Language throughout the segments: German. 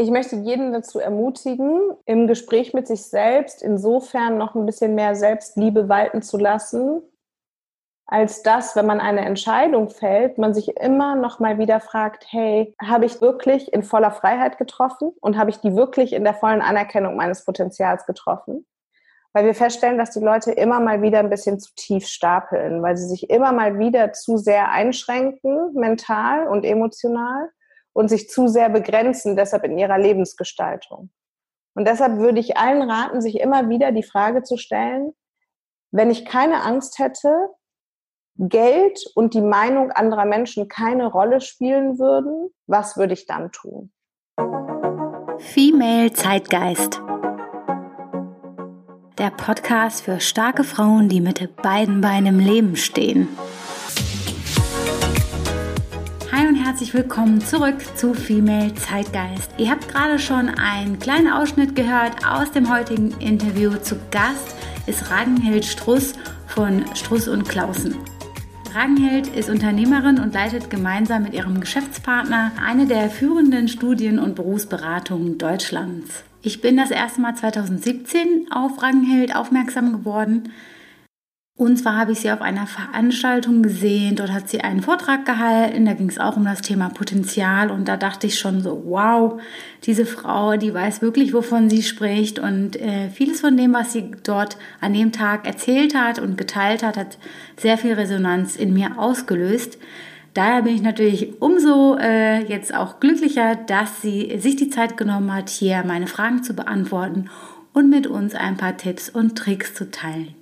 Ich möchte jeden dazu ermutigen, im Gespräch mit sich selbst insofern noch ein bisschen mehr Selbstliebe walten zu lassen, als dass, wenn man eine Entscheidung fällt, man sich immer noch mal wieder fragt, hey, habe ich wirklich in voller Freiheit getroffen und habe ich die wirklich in der vollen Anerkennung meines Potenzials getroffen? Weil wir feststellen, dass die Leute immer mal wieder ein bisschen zu tief stapeln, weil sie sich immer mal wieder zu sehr einschränken, mental und emotional und sich zu sehr begrenzen, deshalb in ihrer Lebensgestaltung. Und deshalb würde ich allen raten, sich immer wieder die Frage zu stellen, wenn ich keine Angst hätte, Geld und die Meinung anderer Menschen keine Rolle spielen würden, was würde ich dann tun? Female Zeitgeist. Der Podcast für starke Frauen, die mit beiden Beinen im Leben stehen. Herzlich willkommen zurück zu Female Zeitgeist. Ihr habt gerade schon einen kleinen Ausschnitt gehört aus dem heutigen Interview. Zu Gast ist Ragnhild Struss von Struss und Klausen. Ragnhild ist Unternehmerin und leitet gemeinsam mit ihrem Geschäftspartner eine der führenden Studien- und Berufsberatungen Deutschlands. Ich bin das erste Mal 2017 auf Ragnhild aufmerksam geworden. Und zwar habe ich sie auf einer Veranstaltung gesehen. Dort hat sie einen Vortrag gehalten. Da ging es auch um das Thema Potenzial. Und da dachte ich schon so, wow, diese Frau, die weiß wirklich, wovon sie spricht. Und äh, vieles von dem, was sie dort an dem Tag erzählt hat und geteilt hat, hat sehr viel Resonanz in mir ausgelöst. Daher bin ich natürlich umso äh, jetzt auch glücklicher, dass sie sich die Zeit genommen hat, hier meine Fragen zu beantworten und mit uns ein paar Tipps und Tricks zu teilen.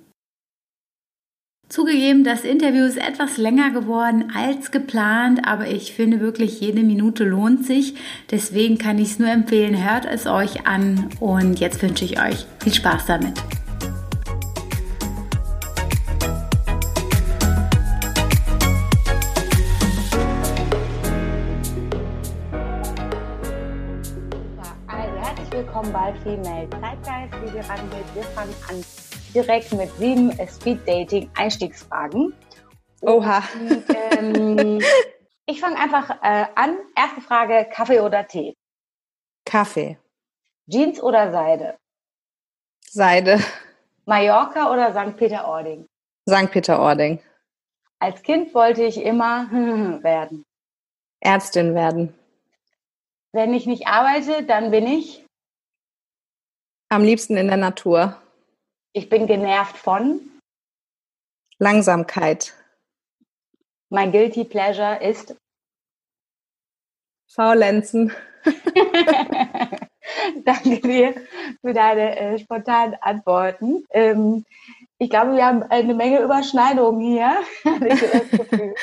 Zugegeben, das Interview ist etwas länger geworden als geplant, aber ich finde wirklich, jede Minute lohnt sich. Deswegen kann ich es nur empfehlen, hört es euch an und jetzt wünsche ich euch viel Spaß damit. Also herzlich willkommen bei Female Zeitgeist. Wir fangen an direkt mit sieben Speed-Dating-Einstiegsfragen. Oha. Und, ähm, ich fange einfach äh, an. Erste Frage, Kaffee oder Tee? Kaffee. Jeans oder Seide? Seide. Mallorca oder St. Peter-Ording? St. Peter-Ording. Als Kind wollte ich immer werden. Ärztin werden. Wenn ich nicht arbeite, dann bin ich? Am liebsten in der Natur. Ich bin genervt von? Langsamkeit. Mein Guilty Pleasure ist? Faulenzen. Danke dir für deine äh, spontanen Antworten. Ähm, ich glaube, wir haben eine Menge Überschneidungen hier.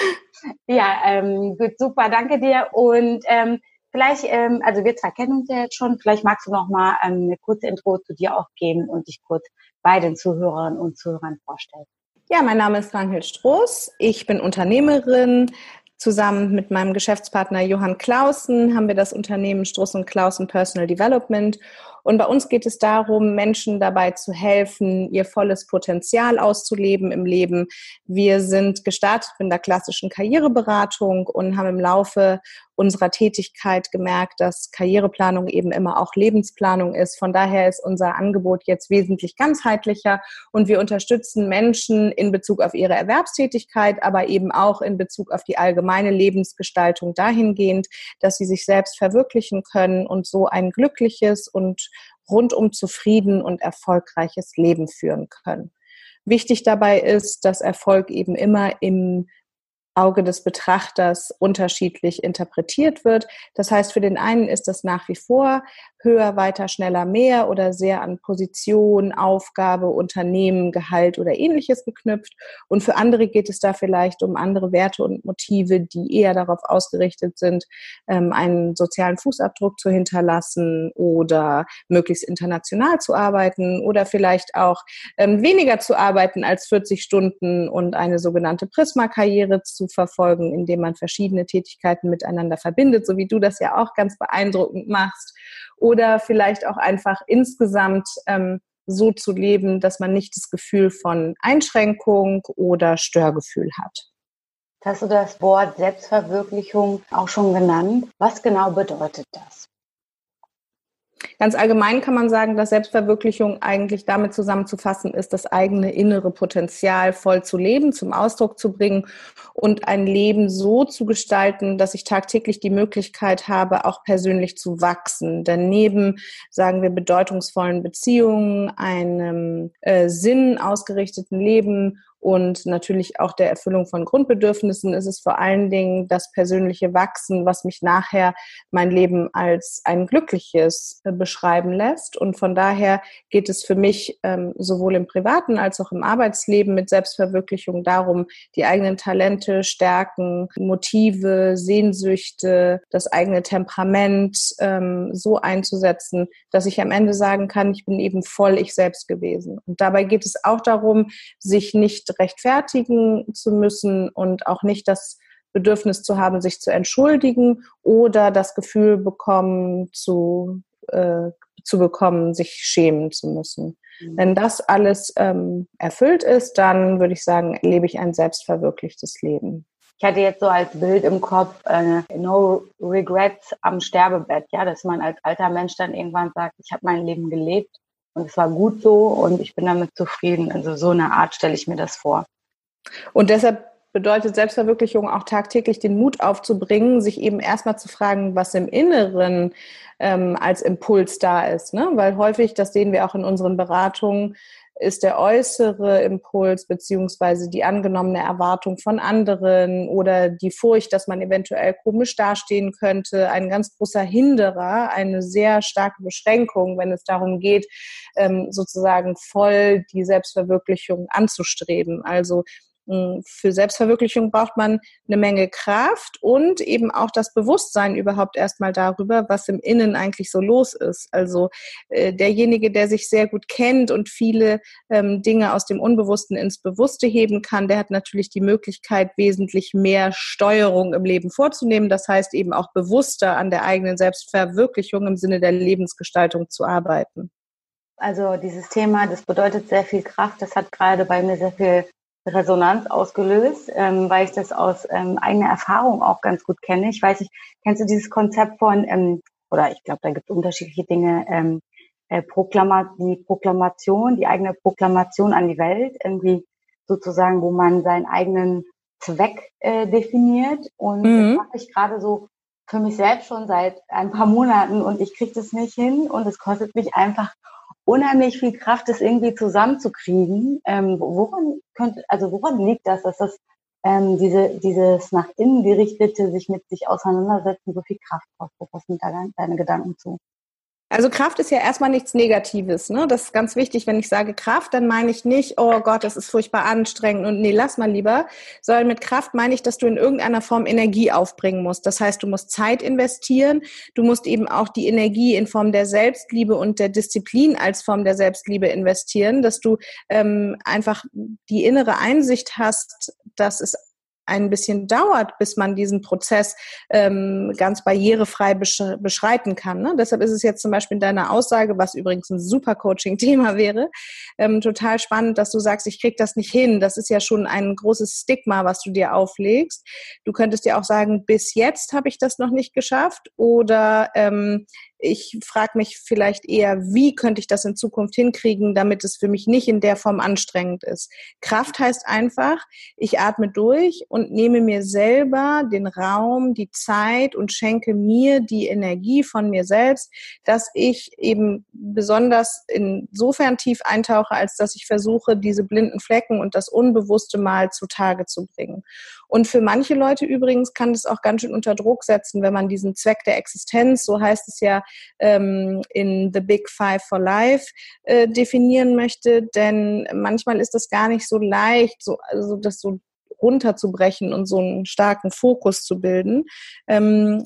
ja, ähm, gut, super, danke dir. Und ähm, vielleicht, ähm, also wir zwei kennen uns ja jetzt schon, vielleicht magst du noch mal ähm, eine kurze Intro zu dir auch geben und dich kurz bei den Zuhörerinnen und Zuhörern vorstellen. Ja, mein Name ist Ranghild Stroß. Ich bin Unternehmerin. Zusammen mit meinem Geschäftspartner Johann Clausen haben wir das Unternehmen Struss und Clausen Personal Development und bei uns geht es darum, Menschen dabei zu helfen, ihr volles Potenzial auszuleben im Leben. Wir sind gestartet in der klassischen Karriereberatung und haben im Laufe unserer Tätigkeit gemerkt, dass Karriereplanung eben immer auch Lebensplanung ist. Von daher ist unser Angebot jetzt wesentlich ganzheitlicher und wir unterstützen Menschen in Bezug auf ihre Erwerbstätigkeit, aber eben auch in Bezug auf die allgemeine Lebensgestaltung dahingehend, dass sie sich selbst verwirklichen können und so ein glückliches und rundum zufrieden und erfolgreiches Leben führen können. Wichtig dabei ist, dass Erfolg eben immer im Auge des Betrachters unterschiedlich interpretiert wird. Das heißt, für den einen ist das nach wie vor höher, weiter, schneller, mehr oder sehr an Position, Aufgabe, Unternehmen, Gehalt oder ähnliches geknüpft. Und für andere geht es da vielleicht um andere Werte und Motive, die eher darauf ausgerichtet sind, ähm, einen sozialen Fußabdruck zu hinterlassen oder möglichst international zu arbeiten oder vielleicht auch ähm, weniger zu arbeiten als 40 Stunden und eine sogenannte Prisma-Karriere zu verfolgen, indem man verschiedene Tätigkeiten miteinander verbindet, so wie du das ja auch ganz beeindruckend machst oder vielleicht auch einfach insgesamt ähm, so zu leben, dass man nicht das Gefühl von Einschränkung oder Störgefühl hat. Hast du das Wort Selbstverwirklichung auch schon genannt? Was genau bedeutet das? Ganz allgemein kann man sagen, dass Selbstverwirklichung eigentlich damit zusammenzufassen ist, das eigene innere Potenzial voll zu leben, zum Ausdruck zu bringen und ein Leben so zu gestalten, dass ich tagtäglich die Möglichkeit habe, auch persönlich zu wachsen. Denn neben, sagen wir, bedeutungsvollen Beziehungen, einem äh, Sinn ausgerichteten Leben und natürlich auch der Erfüllung von Grundbedürfnissen ist es vor allen Dingen das persönliche Wachsen, was mich nachher mein Leben als ein glückliches äh, beschreiben lässt. Und von daher geht es für mich ähm, sowohl im privaten als auch im Arbeitsleben mit Selbstverwirklichung darum, die eigenen Talente, Stärken, Motive, Sehnsüchte, das eigene Temperament ähm, so einzusetzen, dass ich am Ende sagen kann, ich bin eben voll ich selbst gewesen. Und dabei geht es auch darum, sich nicht rechtfertigen zu müssen und auch nicht das Bedürfnis zu haben, sich zu entschuldigen oder das Gefühl bekommen zu, äh, zu bekommen, sich schämen zu müssen. Mhm. Wenn das alles ähm, erfüllt ist, dann würde ich sagen, lebe ich ein selbstverwirklichtes Leben. Ich hatte jetzt so als Bild im Kopf äh, No Regrets am Sterbebett, ja, dass man als alter Mensch dann irgendwann sagt, ich habe mein Leben gelebt und es war gut so und ich bin damit zufrieden. Also so eine Art stelle ich mir das vor. Und deshalb bedeutet Selbstverwirklichung auch tagtäglich den Mut aufzubringen, sich eben erstmal zu fragen, was im Inneren ähm, als Impuls da ist. Ne? Weil häufig, das sehen wir auch in unseren Beratungen, ist der äußere Impuls beziehungsweise die angenommene Erwartung von anderen oder die Furcht, dass man eventuell komisch dastehen könnte, ein ganz großer Hinderer, eine sehr starke Beschränkung, wenn es darum geht, ähm, sozusagen voll die Selbstverwirklichung anzustreben. Also für Selbstverwirklichung braucht man eine Menge Kraft und eben auch das Bewusstsein überhaupt erstmal darüber, was im Innen eigentlich so los ist. Also äh, derjenige, der sich sehr gut kennt und viele ähm, Dinge aus dem Unbewussten ins Bewusste heben kann, der hat natürlich die Möglichkeit, wesentlich mehr Steuerung im Leben vorzunehmen. Das heißt eben auch bewusster an der eigenen Selbstverwirklichung im Sinne der Lebensgestaltung zu arbeiten. Also dieses Thema, das bedeutet sehr viel Kraft. Das hat gerade bei mir sehr viel Resonanz ausgelöst, ähm, weil ich das aus ähm, eigener Erfahrung auch ganz gut kenne. Ich weiß nicht, kennst du dieses Konzept von, ähm, oder ich glaube, da gibt es unterschiedliche Dinge, ähm, äh, Proklama die Proklamation, die eigene Proklamation an die Welt, irgendwie sozusagen, wo man seinen eigenen Zweck äh, definiert. Und mhm. das mache ich gerade so für mich selbst schon seit ein paar Monaten und ich kriege das nicht hin und es kostet mich einfach unheimlich viel Kraft, das irgendwie zusammenzukriegen. Ähm, woran könnte, also woran liegt das, dass das ähm, diese, dieses nach innen gerichtete, sich mit sich auseinandersetzen, so viel Kraft braucht? Was sind da deine Gedanken zu? Also Kraft ist ja erstmal nichts Negatives. Ne? Das ist ganz wichtig. Wenn ich sage Kraft, dann meine ich nicht, oh Gott, das ist furchtbar anstrengend und nee, lass mal lieber. Sondern mit Kraft meine ich, dass du in irgendeiner Form Energie aufbringen musst. Das heißt, du musst Zeit investieren. Du musst eben auch die Energie in Form der Selbstliebe und der Disziplin als Form der Selbstliebe investieren, dass du ähm, einfach die innere Einsicht hast, dass es ein bisschen dauert, bis man diesen Prozess ähm, ganz barrierefrei besch beschreiten kann. Ne? Deshalb ist es jetzt zum Beispiel in deiner Aussage, was übrigens ein super Coaching-Thema wäre, ähm, total spannend, dass du sagst, ich krieg das nicht hin. Das ist ja schon ein großes Stigma, was du dir auflegst. Du könntest dir auch sagen, bis jetzt habe ich das noch nicht geschafft oder ähm, ich frage mich vielleicht eher, wie könnte ich das in Zukunft hinkriegen, damit es für mich nicht in der Form anstrengend ist. Kraft heißt einfach, ich atme durch und nehme mir selber den Raum, die Zeit und schenke mir die Energie von mir selbst, dass ich eben besonders insofern tief eintauche, als dass ich versuche, diese blinden Flecken und das Unbewusste mal zutage zu bringen. Und für manche Leute übrigens kann das auch ganz schön unter Druck setzen, wenn man diesen Zweck der Existenz, so heißt es ja ähm, in The Big Five for Life, äh, definieren möchte. Denn manchmal ist das gar nicht so leicht, so, also das so runterzubrechen und so einen starken Fokus zu bilden. Ähm,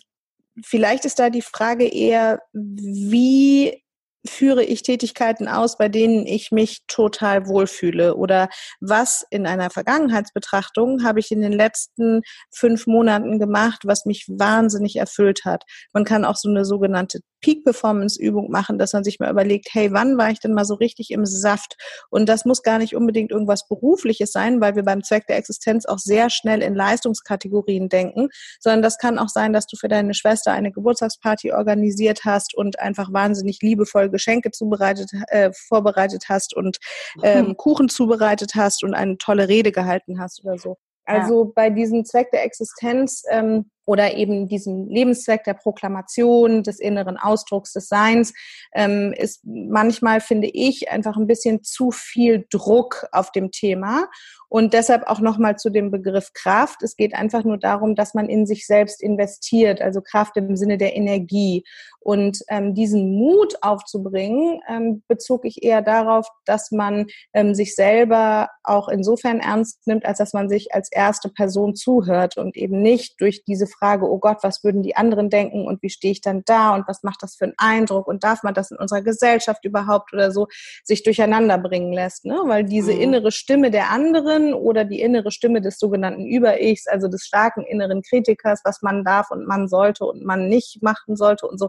vielleicht ist da die Frage eher, wie führe ich Tätigkeiten aus, bei denen ich mich total wohlfühle? Oder was in einer Vergangenheitsbetrachtung habe ich in den letzten fünf Monaten gemacht, was mich wahnsinnig erfüllt hat? Man kann auch so eine sogenannte Peak-Performance-Übung machen, dass man sich mal überlegt, hey, wann war ich denn mal so richtig im Saft? Und das muss gar nicht unbedingt irgendwas Berufliches sein, weil wir beim Zweck der Existenz auch sehr schnell in Leistungskategorien denken, sondern das kann auch sein, dass du für deine Schwester eine Geburtstagsparty organisiert hast und einfach wahnsinnig liebevoll Geschenke zubereitet, äh, vorbereitet hast und ähm, mhm. Kuchen zubereitet hast und eine tolle Rede gehalten hast oder so. Also ja. bei diesem Zweck der Existenz ähm, oder eben diesem Lebenszweck der Proklamation, des inneren Ausdrucks des Seins, ähm, ist manchmal, finde ich, einfach ein bisschen zu viel Druck auf dem Thema. Und deshalb auch nochmal zu dem Begriff Kraft. Es geht einfach nur darum, dass man in sich selbst investiert, also Kraft im Sinne der Energie. Und ähm, diesen Mut aufzubringen, ähm, bezog ich eher darauf, dass man ähm, sich selber auch insofern ernst nimmt, als dass man sich als erste Person zuhört und eben nicht durch diese Frage, oh Gott, was würden die anderen denken und wie stehe ich dann da und was macht das für einen Eindruck und darf man das in unserer Gesellschaft überhaupt oder so sich durcheinander bringen lässt. Ne? Weil diese mhm. innere Stimme der anderen oder die innere Stimme des sogenannten Über-Ichs, also des starken inneren Kritikers, was man darf und man sollte und man nicht machen sollte und so,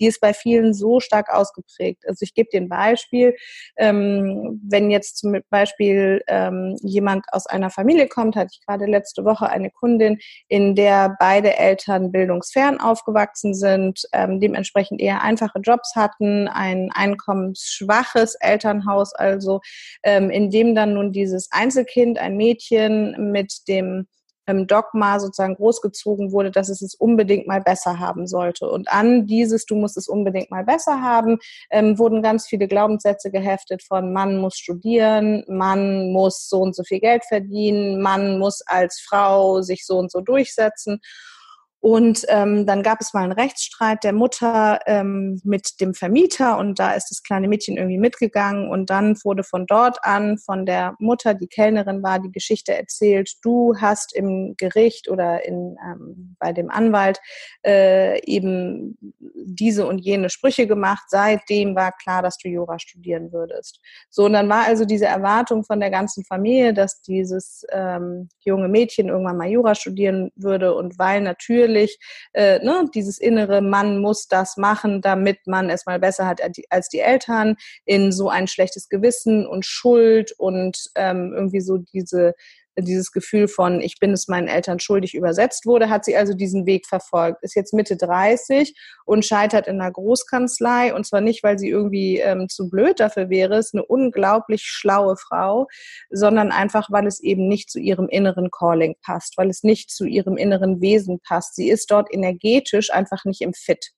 die ist bei vielen so stark ausgeprägt. Also ich gebe dir ein Beispiel. Ähm, wenn jetzt zum Beispiel ähm, jemand aus einer Familie kommt, hatte ich gerade letzte Woche eine Kundin, in der beide Eltern bildungsfern aufgewachsen sind, ähm, dementsprechend eher einfache Jobs hatten, ein einkommensschwaches Elternhaus, also ähm, in dem dann nun dieses Einzelkind, ein Mädchen mit dem Dogma sozusagen großgezogen wurde, dass es es unbedingt mal besser haben sollte. Und an dieses, du musst es unbedingt mal besser haben, ähm, wurden ganz viele Glaubenssätze geheftet von Mann muss studieren, Mann muss so und so viel Geld verdienen, Mann muss als Frau sich so und so durchsetzen. Und ähm, dann gab es mal einen Rechtsstreit der Mutter ähm, mit dem Vermieter und da ist das kleine Mädchen irgendwie mitgegangen und dann wurde von dort an von der Mutter, die Kellnerin war, die Geschichte erzählt, du hast im Gericht oder in, ähm, bei dem Anwalt äh, eben diese und jene Sprüche gemacht. Seitdem war klar, dass du Jura studieren würdest. So, und dann war also diese Erwartung von der ganzen Familie, dass dieses ähm, junge Mädchen irgendwann mal Jura studieren würde und weil natürlich natürlich äh, ne, dieses innere, man muss das machen, damit man es mal besser hat als die Eltern, in so ein schlechtes Gewissen und Schuld und ähm, irgendwie so diese dieses Gefühl von, ich bin es meinen Eltern schuldig übersetzt wurde, hat sie also diesen Weg verfolgt. Ist jetzt Mitte 30 und scheitert in einer Großkanzlei und zwar nicht, weil sie irgendwie ähm, zu blöd dafür wäre, ist eine unglaublich schlaue Frau, sondern einfach, weil es eben nicht zu ihrem inneren Calling passt, weil es nicht zu ihrem inneren Wesen passt. Sie ist dort energetisch einfach nicht im Fit.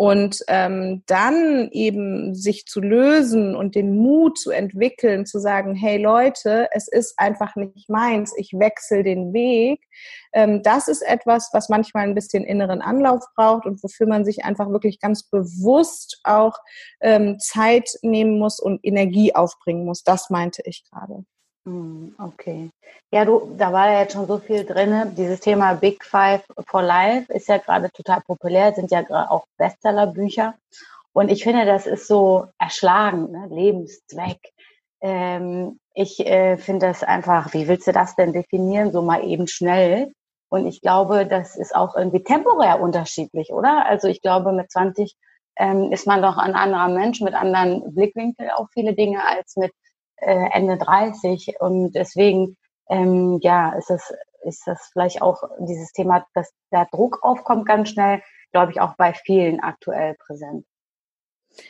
Und ähm, dann eben sich zu lösen und den Mut zu entwickeln, zu sagen, hey Leute, es ist einfach nicht meins, ich wechsle den Weg, ähm, das ist etwas, was manchmal ein bisschen inneren Anlauf braucht und wofür man sich einfach wirklich ganz bewusst auch ähm, Zeit nehmen muss und Energie aufbringen muss. Das meinte ich gerade. Hm, okay. Ja, du, da war ja jetzt schon so viel drin. Dieses Thema Big Five for Life ist ja gerade total populär, sind ja auch Bestsellerbücher. Und ich finde, das ist so erschlagen, ne? Lebenszweck. Ähm, ich äh, finde das einfach, wie willst du das denn definieren, so mal eben schnell? Und ich glaube, das ist auch irgendwie temporär unterschiedlich, oder? Also ich glaube, mit 20 ähm, ist man doch ein anderer Mensch mit anderen Blickwinkel auf viele Dinge als mit äh, Ende 30 und deswegen ähm, ja ist das ist das vielleicht auch dieses Thema, dass der Druck aufkommt ganz schnell, glaube ich auch bei vielen aktuell präsent.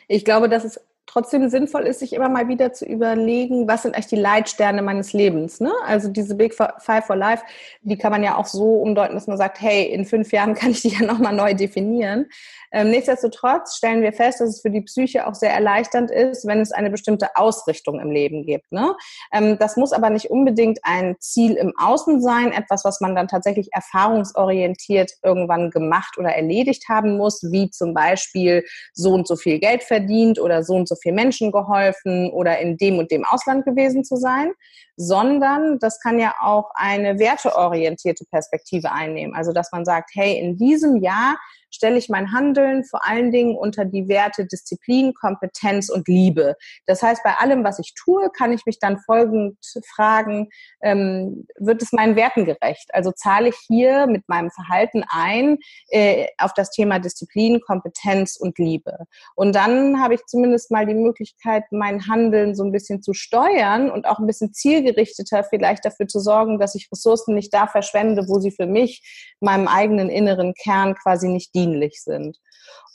Ich glaube, dass es trotzdem sinnvoll ist, sich immer mal wieder zu überlegen, was sind eigentlich die Leitsterne meines Lebens. Ne? Also diese Big Five for Life, die kann man ja auch so umdeuten, dass man sagt, hey, in fünf Jahren kann ich die ja nochmal neu definieren. Ähm, nichtsdestotrotz stellen wir fest, dass es für die Psyche auch sehr erleichternd ist, wenn es eine bestimmte Ausrichtung im Leben gibt. Ne? Ähm, das muss aber nicht unbedingt ein Ziel im Außen sein, etwas, was man dann tatsächlich erfahrungsorientiert irgendwann gemacht oder erledigt haben muss, wie zum Beispiel so und so viel Geld verdient oder so und so viel Menschen geholfen oder in dem und dem Ausland gewesen zu sein, sondern das kann ja auch eine werteorientierte Perspektive einnehmen. Also dass man sagt, hey, in diesem Jahr stelle ich mein Handeln vor allen Dingen unter die Werte Disziplin, Kompetenz und Liebe. Das heißt, bei allem, was ich tue, kann ich mich dann folgend fragen, ähm, wird es meinen Werten gerecht? Also zahle ich hier mit meinem Verhalten ein äh, auf das Thema Disziplin, Kompetenz und Liebe. Und dann habe ich zumindest mal die Möglichkeit, mein Handeln so ein bisschen zu steuern und auch ein bisschen zielgerichteter vielleicht dafür zu sorgen, dass ich Ressourcen nicht da verschwende, wo sie für mich, meinem eigenen inneren Kern quasi nicht dienlich sind.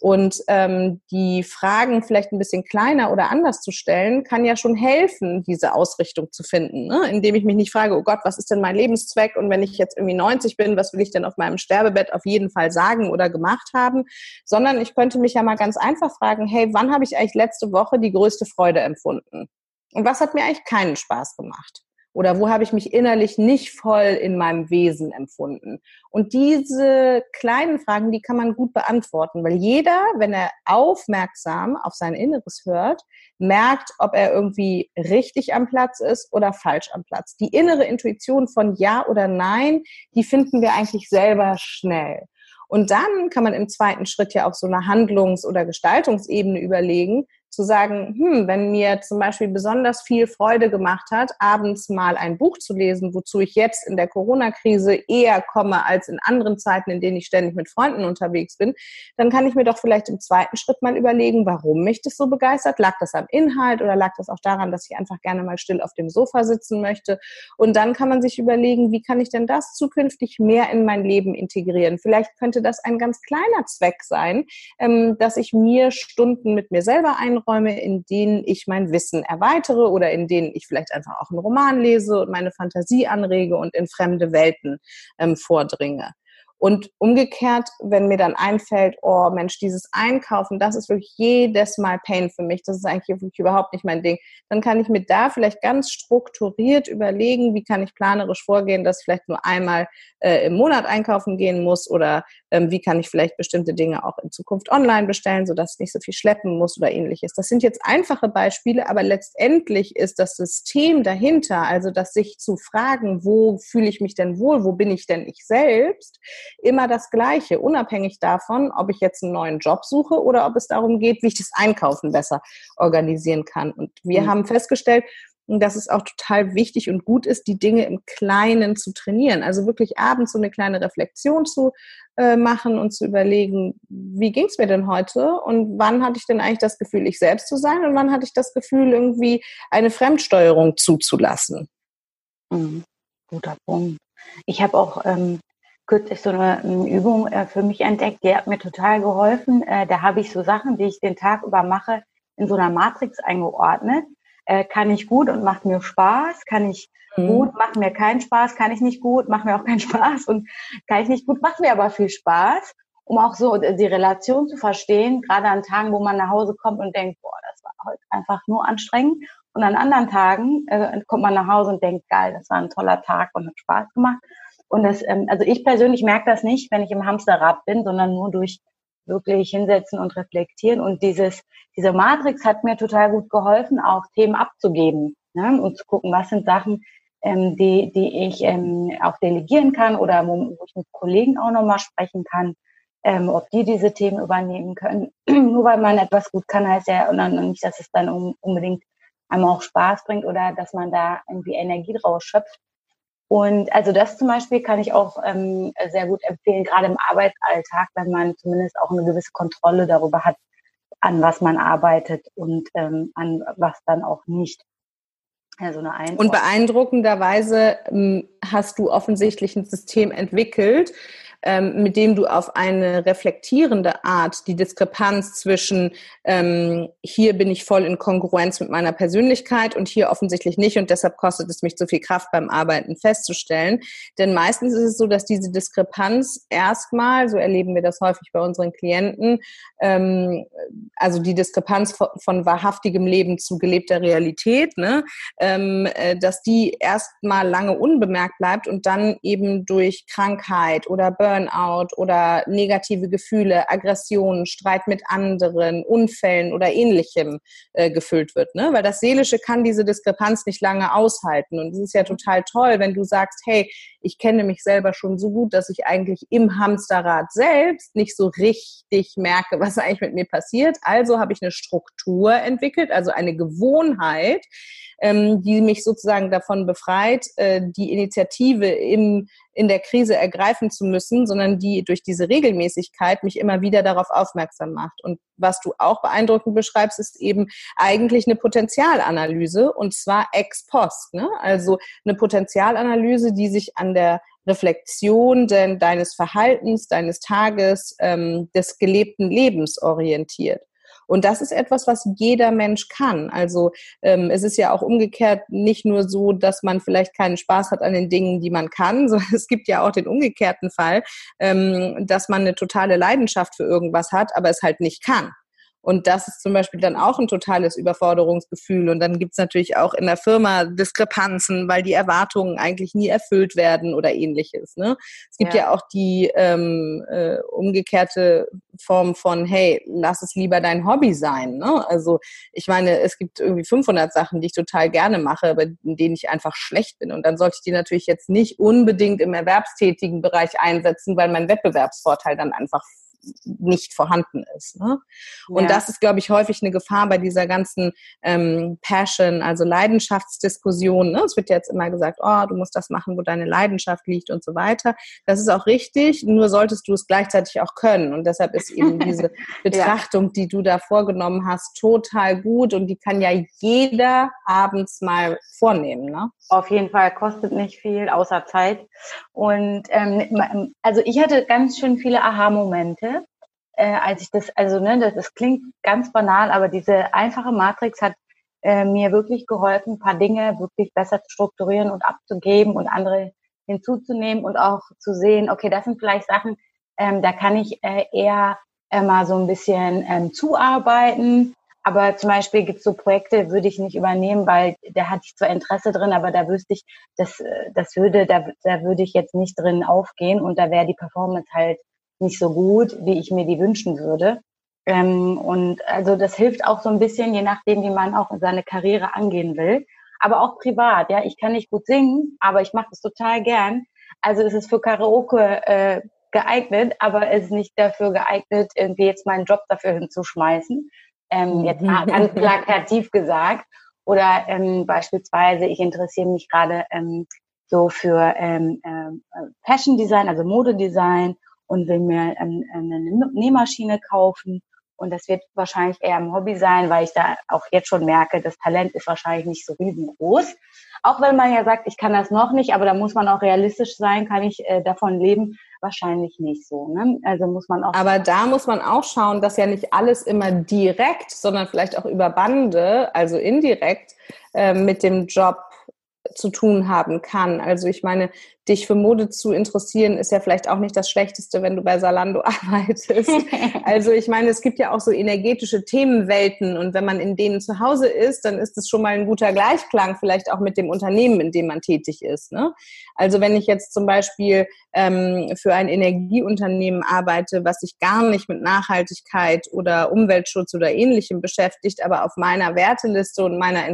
Und ähm, die Fragen vielleicht ein bisschen kleiner oder anders zu stellen, kann ja schon helfen, diese Ausrichtung zu finden. Ne? Indem ich mich nicht frage, oh Gott, was ist denn mein Lebenszweck? Und wenn ich jetzt irgendwie 90 bin, was will ich denn auf meinem Sterbebett auf jeden Fall sagen oder gemacht haben? Sondern ich könnte mich ja mal ganz einfach fragen, hey, wann habe ich eigentlich letzte Woche die größte Freude empfunden? Und was hat mir eigentlich keinen Spaß gemacht? Oder wo habe ich mich innerlich nicht voll in meinem Wesen empfunden? Und diese kleinen Fragen, die kann man gut beantworten, weil jeder, wenn er aufmerksam auf sein Inneres hört, merkt, ob er irgendwie richtig am Platz ist oder falsch am Platz. Die innere Intuition von Ja oder Nein, die finden wir eigentlich selber schnell. Und dann kann man im zweiten Schritt ja auf so einer Handlungs- oder Gestaltungsebene überlegen, zu sagen, hm, wenn mir zum Beispiel besonders viel Freude gemacht hat, abends mal ein Buch zu lesen, wozu ich jetzt in der Corona-Krise eher komme als in anderen Zeiten, in denen ich ständig mit Freunden unterwegs bin, dann kann ich mir doch vielleicht im zweiten Schritt mal überlegen, warum mich das so begeistert. Lag das am Inhalt oder lag das auch daran, dass ich einfach gerne mal still auf dem Sofa sitzen möchte? Und dann kann man sich überlegen, wie kann ich denn das zukünftig mehr in mein Leben integrieren? Vielleicht könnte das ein ganz kleiner Zweck sein, ähm, dass ich mir Stunden mit mir selber einräume Zeiträume, in denen ich mein Wissen erweitere oder in denen ich vielleicht einfach auch einen Roman lese und meine Fantasie anrege und in fremde Welten ähm, vordringe. Und umgekehrt, wenn mir dann einfällt, oh Mensch, dieses Einkaufen, das ist wirklich jedes Mal Pain für mich, das ist eigentlich wirklich überhaupt nicht mein Ding, dann kann ich mir da vielleicht ganz strukturiert überlegen, wie kann ich planerisch vorgehen, dass ich vielleicht nur einmal äh, im Monat einkaufen gehen muss oder ähm, wie kann ich vielleicht bestimmte Dinge auch in Zukunft online bestellen, sodass ich nicht so viel schleppen muss oder ähnliches. Das sind jetzt einfache Beispiele, aber letztendlich ist das System dahinter, also das sich zu fragen, wo fühle ich mich denn wohl, wo bin ich denn ich selbst, immer das Gleiche, unabhängig davon, ob ich jetzt einen neuen Job suche oder ob es darum geht, wie ich das Einkaufen besser organisieren kann. Und wir mhm. haben festgestellt, dass es auch total wichtig und gut ist, die Dinge im Kleinen zu trainieren. Also wirklich abends so eine kleine Reflexion zu äh, machen und zu überlegen, wie ging es mir denn heute und wann hatte ich denn eigentlich das Gefühl, ich selbst zu sein und wann hatte ich das Gefühl, irgendwie eine Fremdsteuerung zuzulassen. Mhm. Guter Punkt. Ich habe auch ähm, kürzlich so eine, eine Übung äh, für mich entdeckt, die hat mir total geholfen. Äh, da habe ich so Sachen, die ich den Tag über mache, in so einer Matrix eingeordnet. Äh, kann ich gut und macht mir Spaß, kann ich mhm. gut, macht mir keinen Spaß, kann ich nicht gut, macht mir auch keinen Spaß und kann ich nicht gut, macht mir aber viel Spaß, um auch so die Relation zu verstehen, gerade an Tagen, wo man nach Hause kommt und denkt, boah, das war heute einfach nur anstrengend. Und an anderen Tagen äh, kommt man nach Hause und denkt, geil, das war ein toller Tag und hat Spaß gemacht. Und das, ähm, also ich persönlich merke das nicht, wenn ich im Hamsterrad bin, sondern nur durch wirklich hinsetzen und reflektieren. Und dieses, diese Matrix hat mir total gut geholfen, auch Themen abzugeben ne? und zu gucken, was sind Sachen, ähm, die, die ich ähm, auch delegieren kann oder wo, wo ich mit Kollegen auch nochmal sprechen kann, ähm, ob die diese Themen übernehmen können. Nur weil man etwas gut kann, heißt ja und dann nicht, dass es dann unbedingt einmal auch Spaß bringt oder dass man da irgendwie Energie draus schöpft. Und also das zum Beispiel kann ich auch ähm, sehr gut empfehlen, gerade im Arbeitsalltag, wenn man zumindest auch eine gewisse Kontrolle darüber hat, an was man arbeitet und ähm, an was dann auch nicht. Also eine und beeindruckenderweise ähm, hast du offensichtlich ein System entwickelt, ähm, mit dem du auf eine reflektierende Art die Diskrepanz zwischen ähm, hier bin ich voll in Kongruenz mit meiner Persönlichkeit und hier offensichtlich nicht und deshalb kostet es mich zu viel Kraft beim Arbeiten festzustellen. Denn meistens ist es so, dass diese Diskrepanz erstmal, so erleben wir das häufig bei unseren Klienten, ähm, also die Diskrepanz von, von, wahrhaftigem Leben zu gelebter Realität, ne, ähm, äh, dass die erstmal lange unbemerkt bleibt und dann eben durch Krankheit oder Burnout Burnout oder negative Gefühle, Aggressionen, Streit mit anderen, Unfällen oder ähnlichem äh, gefüllt wird. Ne? Weil das Seelische kann diese Diskrepanz nicht lange aushalten. Und es ist ja total toll, wenn du sagst, hey, ich kenne mich selber schon so gut, dass ich eigentlich im Hamsterrad selbst nicht so richtig merke, was eigentlich mit mir passiert. Also habe ich eine Struktur entwickelt, also eine Gewohnheit, ähm, die mich sozusagen davon befreit, äh, die Initiative im, in der Krise ergreifen zu müssen, sondern die durch diese Regelmäßigkeit mich immer wieder darauf aufmerksam macht. Und was du auch beeindruckend beschreibst, ist eben eigentlich eine Potenzialanalyse und zwar ex post. Ne? Also eine Potenzialanalyse, die sich an der Reflexion deines Verhaltens, deines Tages, ähm, des gelebten Lebens orientiert. Und das ist etwas, was jeder Mensch kann. Also ähm, es ist ja auch umgekehrt nicht nur so, dass man vielleicht keinen Spaß hat an den Dingen, die man kann, sondern es gibt ja auch den umgekehrten Fall, ähm, dass man eine totale Leidenschaft für irgendwas hat, aber es halt nicht kann. Und das ist zum Beispiel dann auch ein totales Überforderungsgefühl. Und dann gibt es natürlich auch in der Firma Diskrepanzen, weil die Erwartungen eigentlich nie erfüllt werden oder ähnliches. Ne? Es gibt ja, ja auch die ähm, äh, umgekehrte Form von, hey, lass es lieber dein Hobby sein. Ne? Also ich meine, es gibt irgendwie 500 Sachen, die ich total gerne mache, aber in denen ich einfach schlecht bin. Und dann sollte ich die natürlich jetzt nicht unbedingt im erwerbstätigen Bereich einsetzen, weil mein Wettbewerbsvorteil dann einfach nicht vorhanden ist. Ne? Und ja. das ist, glaube ich, häufig eine Gefahr bei dieser ganzen ähm, Passion, also Leidenschaftsdiskussion. Ne? Es wird jetzt immer gesagt, oh, du musst das machen, wo deine Leidenschaft liegt und so weiter. Das ist auch richtig, nur solltest du es gleichzeitig auch können. Und deshalb ist eben diese Betrachtung, ja. die du da vorgenommen hast, total gut und die kann ja jeder abends mal vornehmen. Ne? Auf jeden Fall kostet nicht viel, außer Zeit. Und ähm, also ich hatte ganz schön viele Aha-Momente, äh, als ich das, also ne, das, das klingt ganz banal, aber diese einfache Matrix hat äh, mir wirklich geholfen, ein paar Dinge wirklich besser zu strukturieren und abzugeben und andere hinzuzunehmen und auch zu sehen, okay, das sind vielleicht Sachen, ähm, da kann ich äh, eher äh, mal so ein bisschen ähm, zuarbeiten. Aber zum Beispiel gibt es so Projekte, würde ich nicht übernehmen, weil da hatte ich zwar Interesse drin, aber da wüsste ich, das, äh, das würde, da, da würde ich jetzt nicht drin aufgehen und da wäre die Performance halt nicht so gut, wie ich mir die wünschen würde. Ähm, und also das hilft auch so ein bisschen, je nachdem, wie man auch seine Karriere angehen will. Aber auch privat, ja. Ich kann nicht gut singen, aber ich mache das total gern. Also es ist für Karaoke äh, geeignet, aber es ist nicht dafür geeignet, irgendwie jetzt meinen Job dafür hinzuschmeißen ähm, jetzt ganz plakativ gesagt. Oder ähm, beispielsweise, ich interessiere mich gerade ähm, so für ähm, äh, Fashion Design, also Modedesign und will mir eine Nähmaschine kaufen. Und das wird wahrscheinlich eher ein Hobby sein, weil ich da auch jetzt schon merke, das Talent ist wahrscheinlich nicht so riesengroß. Auch wenn man ja sagt, ich kann das noch nicht, aber da muss man auch realistisch sein, kann ich äh, davon leben, wahrscheinlich nicht so. Ne? Also muss man auch. Aber da muss man auch schauen, dass ja nicht alles immer direkt, sondern vielleicht auch über Bande, also indirekt äh, mit dem Job zu tun haben kann. Also ich meine, dich für Mode zu interessieren, ist ja vielleicht auch nicht das Schlechteste, wenn du bei Salando arbeitest. also ich meine, es gibt ja auch so energetische Themenwelten und wenn man in denen zu Hause ist, dann ist es schon mal ein guter Gleichklang, vielleicht auch mit dem Unternehmen, in dem man tätig ist. Ne? Also wenn ich jetzt zum Beispiel ähm, für ein Energieunternehmen arbeite, was sich gar nicht mit Nachhaltigkeit oder Umweltschutz oder ähnlichem beschäftigt, aber auf meiner Werteliste und meiner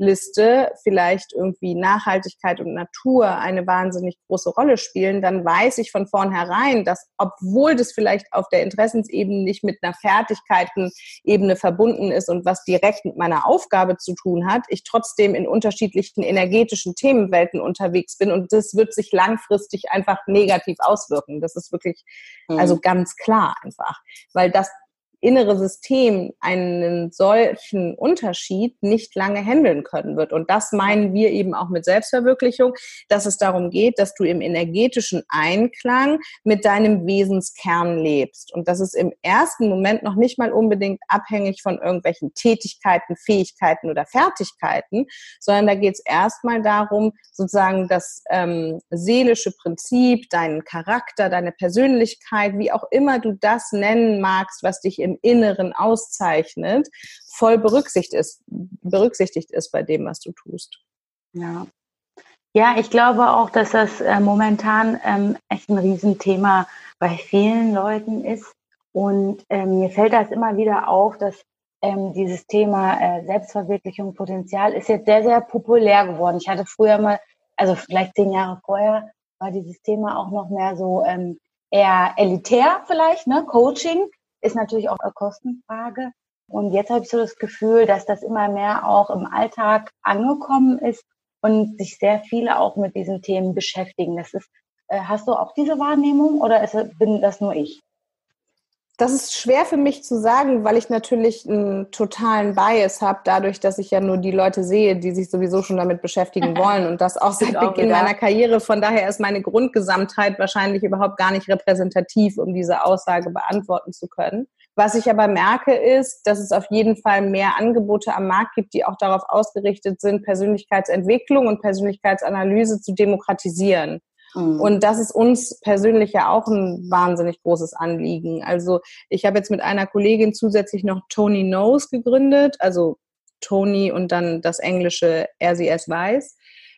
Interessensliste vielleicht irgendwie Nachhaltigkeit und Natur eine eine wahnsinnig große Rolle spielen, dann weiß ich von vornherein, dass obwohl das vielleicht auf der Interessensebene nicht mit einer Fertigkeitenebene verbunden ist und was direkt mit meiner Aufgabe zu tun hat, ich trotzdem in unterschiedlichen energetischen Themenwelten unterwegs bin und das wird sich langfristig einfach negativ auswirken. Das ist wirklich, mhm. also ganz klar einfach, weil das innere System einen solchen Unterschied nicht lange handeln können wird. Und das meinen wir eben auch mit Selbstverwirklichung, dass es darum geht, dass du im energetischen Einklang mit deinem Wesenskern lebst. Und das ist im ersten Moment noch nicht mal unbedingt abhängig von irgendwelchen Tätigkeiten, Fähigkeiten oder Fertigkeiten, sondern da geht es erstmal darum, sozusagen das ähm, seelische Prinzip, deinen Charakter, deine Persönlichkeit, wie auch immer du das nennen magst, was dich im im Inneren auszeichnet, voll berücksichtigt ist, berücksichtigt ist bei dem, was du tust. Ja. Ja, ich glaube auch, dass das äh, momentan ähm, echt ein Riesenthema bei vielen Leuten ist. Und ähm, mir fällt das immer wieder auf, dass ähm, dieses Thema äh, Selbstverwirklichung, Potenzial ist jetzt sehr, sehr populär geworden. Ich hatte früher mal, also vielleicht zehn Jahre vorher, war dieses Thema auch noch mehr so ähm, eher elitär vielleicht, ne? Coaching ist natürlich auch eine Kostenfrage. Und jetzt habe ich so das Gefühl, dass das immer mehr auch im Alltag angekommen ist und sich sehr viele auch mit diesen Themen beschäftigen. Das ist, äh, hast du auch diese Wahrnehmung oder ist, bin das nur ich? Das ist schwer für mich zu sagen, weil ich natürlich einen totalen Bias habe, dadurch, dass ich ja nur die Leute sehe, die sich sowieso schon damit beschäftigen wollen und das auch seit Beginn meiner Karriere. Von daher ist meine Grundgesamtheit wahrscheinlich überhaupt gar nicht repräsentativ, um diese Aussage beantworten zu können. Was ich aber merke, ist, dass es auf jeden Fall mehr Angebote am Markt gibt, die auch darauf ausgerichtet sind, Persönlichkeitsentwicklung und Persönlichkeitsanalyse zu demokratisieren. Mhm. Und das ist uns persönlich ja auch ein wahnsinnig großes Anliegen. Also ich habe jetzt mit einer Kollegin zusätzlich noch Tony Knows gegründet, also Tony und dann das englische RCS Weiß.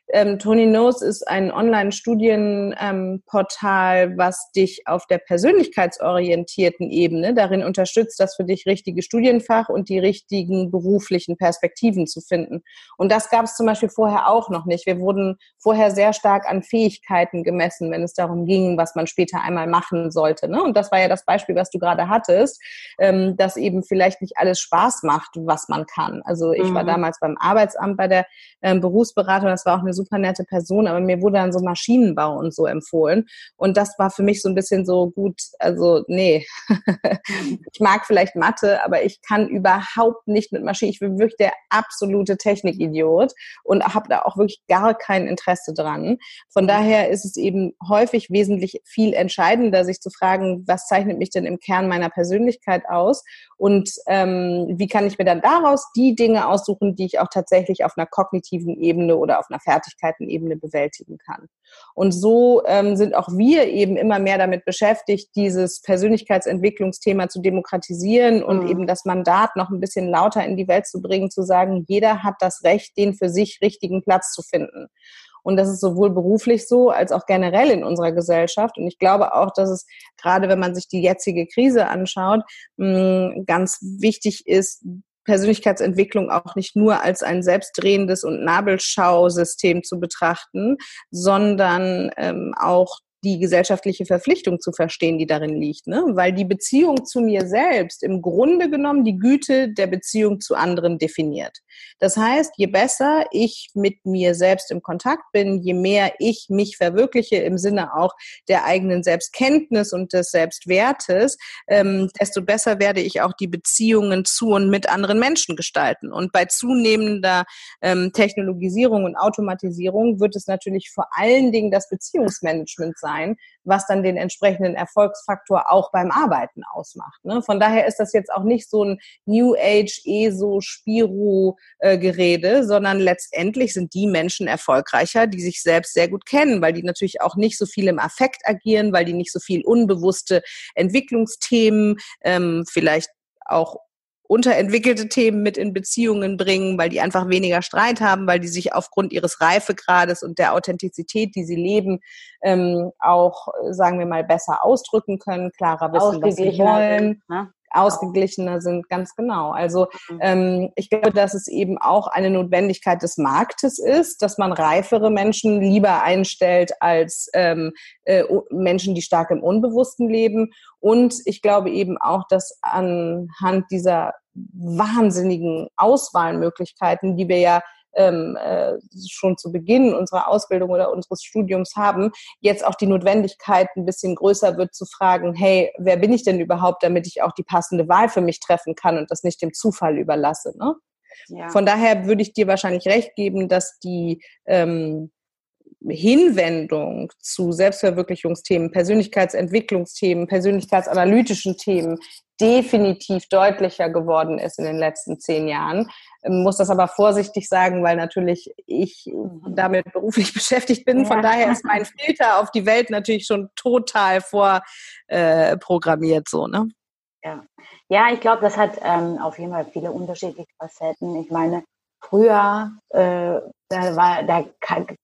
Ähm, Tony Knows ist ein Online-Studienportal, ähm, was dich auf der persönlichkeitsorientierten Ebene darin unterstützt, das für dich richtige Studienfach und die richtigen beruflichen Perspektiven zu finden. Und das gab es zum Beispiel vorher auch noch nicht. Wir wurden vorher sehr stark an Fähigkeiten gemessen, wenn es darum ging, was man später einmal machen sollte. Ne? Und das war ja das Beispiel, was du gerade hattest, ähm, dass eben vielleicht nicht alles Spaß macht, was man kann. Also ich mhm. war damals beim Arbeitsamt bei der ähm, Berufsberatung, das war auch eine super nette Person, aber mir wurde dann so Maschinenbau und so empfohlen. Und das war für mich so ein bisschen so gut, also nee, ich mag vielleicht Mathe, aber ich kann überhaupt nicht mit Maschinen. Ich bin wirklich der absolute Technikidiot und habe da auch wirklich gar kein Interesse dran. Von daher ist es eben häufig wesentlich viel entscheidender, sich zu fragen, was zeichnet mich denn im Kern meiner Persönlichkeit aus und ähm, wie kann ich mir dann daraus die Dinge aussuchen, die ich auch tatsächlich auf einer kognitiven Ebene oder auf einer Fertigkeitenebene bewältigen kann. Und so ähm, sind auch wir eben immer mehr damit beschäftigt, dieses Persönlichkeitsentwicklungsthema zu demokratisieren und mhm. eben das Mandat noch ein bisschen lauter in die Welt zu bringen, zu sagen, jeder hat das Recht, den für sich richtigen Platz zu finden. Und das ist sowohl beruflich so als auch generell in unserer Gesellschaft. Und ich glaube auch, dass es gerade, wenn man sich die jetzige Krise anschaut, ganz wichtig ist, Persönlichkeitsentwicklung auch nicht nur als ein selbstdrehendes und Nabelschausystem zu betrachten, sondern ähm, auch die gesellschaftliche Verpflichtung zu verstehen, die darin liegt. Ne? Weil die Beziehung zu mir selbst im Grunde genommen die Güte der Beziehung zu anderen definiert. Das heißt, je besser ich mit mir selbst im Kontakt bin, je mehr ich mich verwirkliche im Sinne auch der eigenen Selbstkenntnis und des Selbstwertes, ähm, desto besser werde ich auch die Beziehungen zu und mit anderen Menschen gestalten. Und bei zunehmender ähm, Technologisierung und Automatisierung wird es natürlich vor allen Dingen das Beziehungsmanagement sein sein, was dann den entsprechenden Erfolgsfaktor auch beim Arbeiten ausmacht. Ne? Von daher ist das jetzt auch nicht so ein New Age, ESO, Spiro-Gerede, äh, sondern letztendlich sind die Menschen erfolgreicher, die sich selbst sehr gut kennen, weil die natürlich auch nicht so viel im Affekt agieren, weil die nicht so viel unbewusste Entwicklungsthemen, ähm, vielleicht auch unterentwickelte Themen mit in Beziehungen bringen, weil die einfach weniger Streit haben, weil die sich aufgrund ihres Reifegrades und der Authentizität, die sie leben, ähm, auch, sagen wir mal, besser ausdrücken können, klarer wissen, was sie wollen. Ne? Ausgeglichener sind, ganz genau. Also mhm. ähm, ich glaube, dass es eben auch eine Notwendigkeit des Marktes ist, dass man reifere Menschen lieber einstellt als ähm, äh, Menschen, die stark im Unbewussten leben. Und ich glaube eben auch, dass anhand dieser wahnsinnigen Auswahlmöglichkeiten, die wir ja ähm, äh, schon zu Beginn unserer Ausbildung oder unseres Studiums haben, jetzt auch die Notwendigkeit ein bisschen größer wird zu fragen, hey, wer bin ich denn überhaupt, damit ich auch die passende Wahl für mich treffen kann und das nicht dem Zufall überlasse. Ne? Ja. Von daher würde ich dir wahrscheinlich recht geben, dass die ähm, Hinwendung zu Selbstverwirklichungsthemen, Persönlichkeitsentwicklungsthemen, persönlichkeitsanalytischen Themen definitiv deutlicher geworden ist in den letzten zehn Jahren. Ähm, muss das aber vorsichtig sagen, weil natürlich ich damit beruflich beschäftigt bin. Von ja. daher ist mein Filter auf die Welt natürlich schon total vorprogrammiert, äh, so, ne? Ja, ja ich glaube, das hat ähm, auf jeden Fall viele unterschiedliche Facetten. Ich meine, früher, äh, da war, da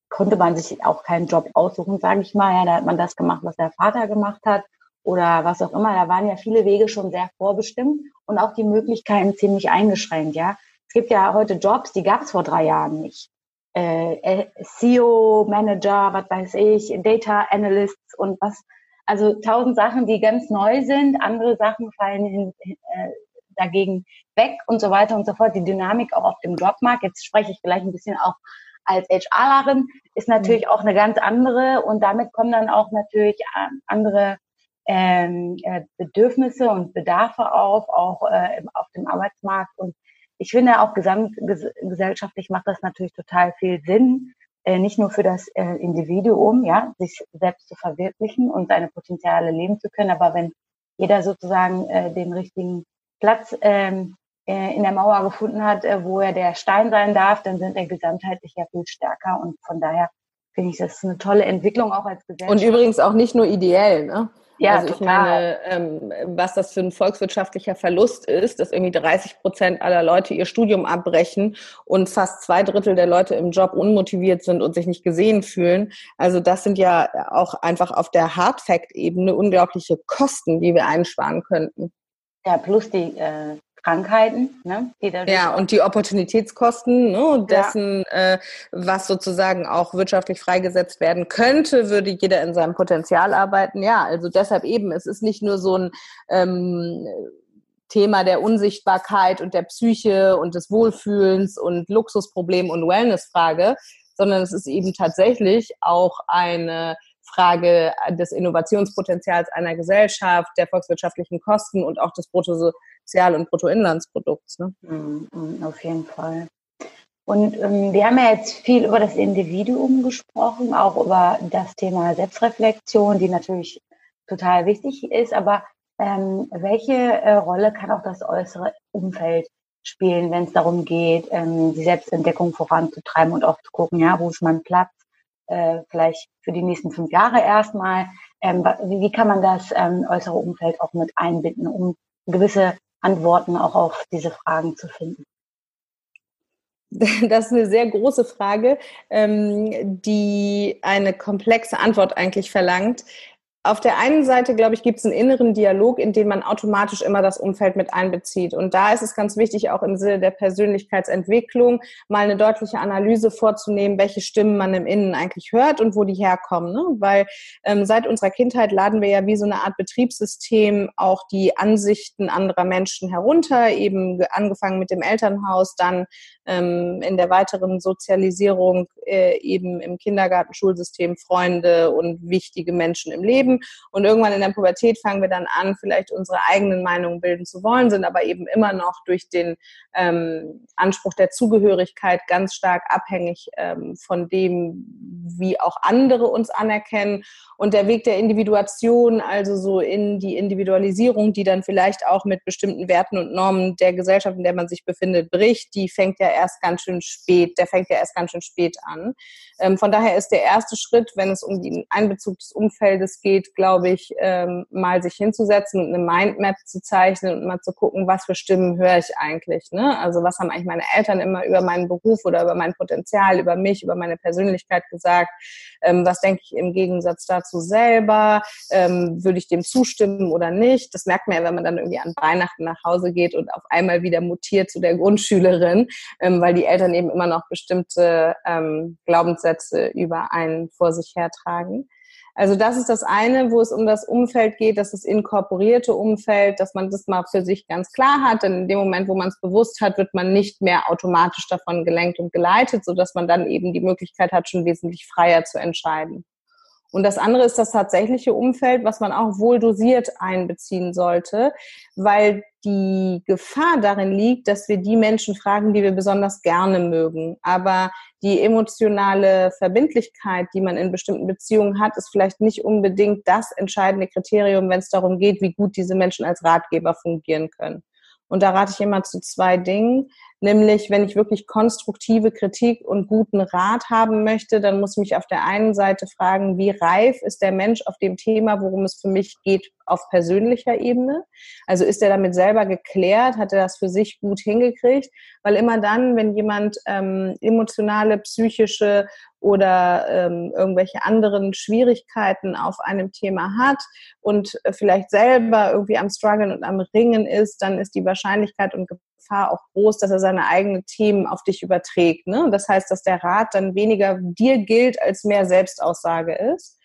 konnte man sich auch keinen Job aussuchen, sage ich mal. Ja, da hat man das gemacht, was der Vater gemacht hat oder was auch immer. Da waren ja viele Wege schon sehr vorbestimmt und auch die Möglichkeiten ziemlich eingeschränkt. Ja, es gibt ja heute Jobs, die gab es vor drei Jahren nicht. Äh, äh CEO, Manager, was weiß ich, Data Analysts und was. Also tausend Sachen, die ganz neu sind. Andere Sachen fallen hin, äh, dagegen weg und so weiter und so fort. Die Dynamik auch auf dem Jobmarkt. Jetzt spreche ich vielleicht ein bisschen auch als HRlerin ist natürlich mhm. auch eine ganz andere und damit kommen dann auch natürlich ähm, andere ähm, äh, Bedürfnisse und Bedarfe auf, auch äh, auf dem Arbeitsmarkt. Und ich finde auch gesamtgesellschaftlich macht das natürlich total viel Sinn, äh, nicht nur für das äh, Individuum, ja, sich selbst zu verwirklichen und seine Potenziale leben zu können, aber wenn jeder sozusagen äh, den richtigen Platz ähm, äh, in der Mauer gefunden hat, äh, wo er der Stein sein darf, dann sind er gesamtheitlich ja viel stärker. Und von daher finde ich, das ist eine tolle Entwicklung auch als Gesellschaft. Und übrigens auch nicht nur ideell, ne? Ja, also ich total. meine, ähm, was das für ein volkswirtschaftlicher Verlust ist, dass irgendwie 30 Prozent aller Leute ihr Studium abbrechen und fast zwei Drittel der Leute im Job unmotiviert sind und sich nicht gesehen fühlen. Also das sind ja auch einfach auf der Hard-Fact-Ebene unglaubliche Kosten, die wir einsparen könnten. Ja, plus die äh, Krankheiten, ne, die Ja, und die Opportunitätskosten ne, dessen, ja. äh, was sozusagen auch wirtschaftlich freigesetzt werden könnte, würde jeder in seinem Potenzial arbeiten. Ja, also deshalb eben, es ist nicht nur so ein ähm, Thema der Unsichtbarkeit und der Psyche und des Wohlfühlens und Luxusproblem und Wellnessfrage, sondern es ist eben tatsächlich auch eine Frage des Innovationspotenzials einer Gesellschaft, der volkswirtschaftlichen Kosten und auch des Bruttosozial- und Bruttoinlandsprodukts. Ne? Mm, auf jeden Fall. Und ähm, wir haben ja jetzt viel über das Individuum gesprochen, auch über das Thema Selbstreflexion, die natürlich total wichtig ist. Aber ähm, welche äh, Rolle kann auch das äußere Umfeld spielen, wenn es darum geht, ähm, die Selbstentdeckung voranzutreiben und auch zu gucken, ja, wo ist mein Platz, äh, vielleicht für die nächsten fünf Jahre erstmal. Ähm, wie, wie, kann man das ähm, äußere Umfeld auch mit einbinden, um gewisse Antworten auch auf diese Fragen zu finden? Das ist eine sehr große Frage, ähm, die eine komplexe Antwort eigentlich verlangt auf der einen Seite, glaube ich, gibt es einen inneren Dialog, in den man automatisch immer das Umfeld mit einbezieht. Und da ist es ganz wichtig, auch im Sinne der Persönlichkeitsentwicklung mal eine deutliche Analyse vorzunehmen, welche Stimmen man im Innen eigentlich hört und wo die herkommen. Ne? Weil ähm, seit unserer Kindheit laden wir ja wie so eine Art Betriebssystem auch die Ansichten anderer Menschen herunter, eben angefangen mit dem Elternhaus, dann ähm, in der weiteren Sozialisierung äh, eben im Kindergarten, Schulsystem, Freunde und wichtige Menschen im Leben leben. Und irgendwann in der Pubertät fangen wir dann an, vielleicht unsere eigenen Meinungen bilden zu wollen, sind aber eben immer noch durch den ähm, Anspruch der Zugehörigkeit ganz stark abhängig ähm, von dem, wie auch andere uns anerkennen. Und der Weg der Individuation, also so in die Individualisierung, die dann vielleicht auch mit bestimmten Werten und Normen der Gesellschaft, in der man sich befindet, bricht, die fängt ja erst ganz schön spät, der fängt ja erst ganz schön spät an. Ähm, von daher ist der erste Schritt, wenn es um den Einbezug des Umfeldes geht, glaube ich, ähm, mal sich hinzusetzen und eine Mindmap zu zeichnen und mal zu gucken, was für Stimmen höre ich eigentlich. Ne? Also was haben eigentlich meine Eltern immer über meinen Beruf oder über mein Potenzial, über mich, über meine Persönlichkeit gesagt? Ähm, was denke ich im Gegensatz dazu selber? Ähm, würde ich dem zustimmen oder nicht? Das merkt man ja, wenn man dann irgendwie an Weihnachten nach Hause geht und auf einmal wieder mutiert zu der Grundschülerin, ähm, weil die Eltern eben immer noch bestimmte ähm, Glaubenssätze über einen vor sich hertragen. Also das ist das eine, wo es um das Umfeld geht, das ist inkorporierte Umfeld, dass man das mal für sich ganz klar hat. Denn in dem Moment, wo man es bewusst hat, wird man nicht mehr automatisch davon gelenkt und geleitet, sodass man dann eben die Möglichkeit hat, schon wesentlich freier zu entscheiden. Und das andere ist das tatsächliche Umfeld, was man auch wohl dosiert einbeziehen sollte, weil die Gefahr darin liegt, dass wir die Menschen fragen, die wir besonders gerne mögen. Aber die emotionale Verbindlichkeit, die man in bestimmten Beziehungen hat, ist vielleicht nicht unbedingt das entscheidende Kriterium, wenn es darum geht, wie gut diese Menschen als Ratgeber fungieren können. Und da rate ich immer zu zwei Dingen. Nämlich, wenn ich wirklich konstruktive Kritik und guten Rat haben möchte, dann muss ich mich auf der einen Seite fragen, wie reif ist der Mensch auf dem Thema, worum es für mich geht, auf persönlicher Ebene? Also ist er damit selber geklärt? Hat er das für sich gut hingekriegt? Weil immer dann, wenn jemand ähm, emotionale, psychische oder ähm, irgendwelche anderen Schwierigkeiten auf einem Thema hat und vielleicht selber irgendwie am Struggeln und am Ringen ist, dann ist die Wahrscheinlichkeit und Gefahr auch groß, dass er seine eigenen Themen auf dich überträgt. Ne? Das heißt, dass der Rat dann weniger dir gilt, als mehr Selbstaussage ist.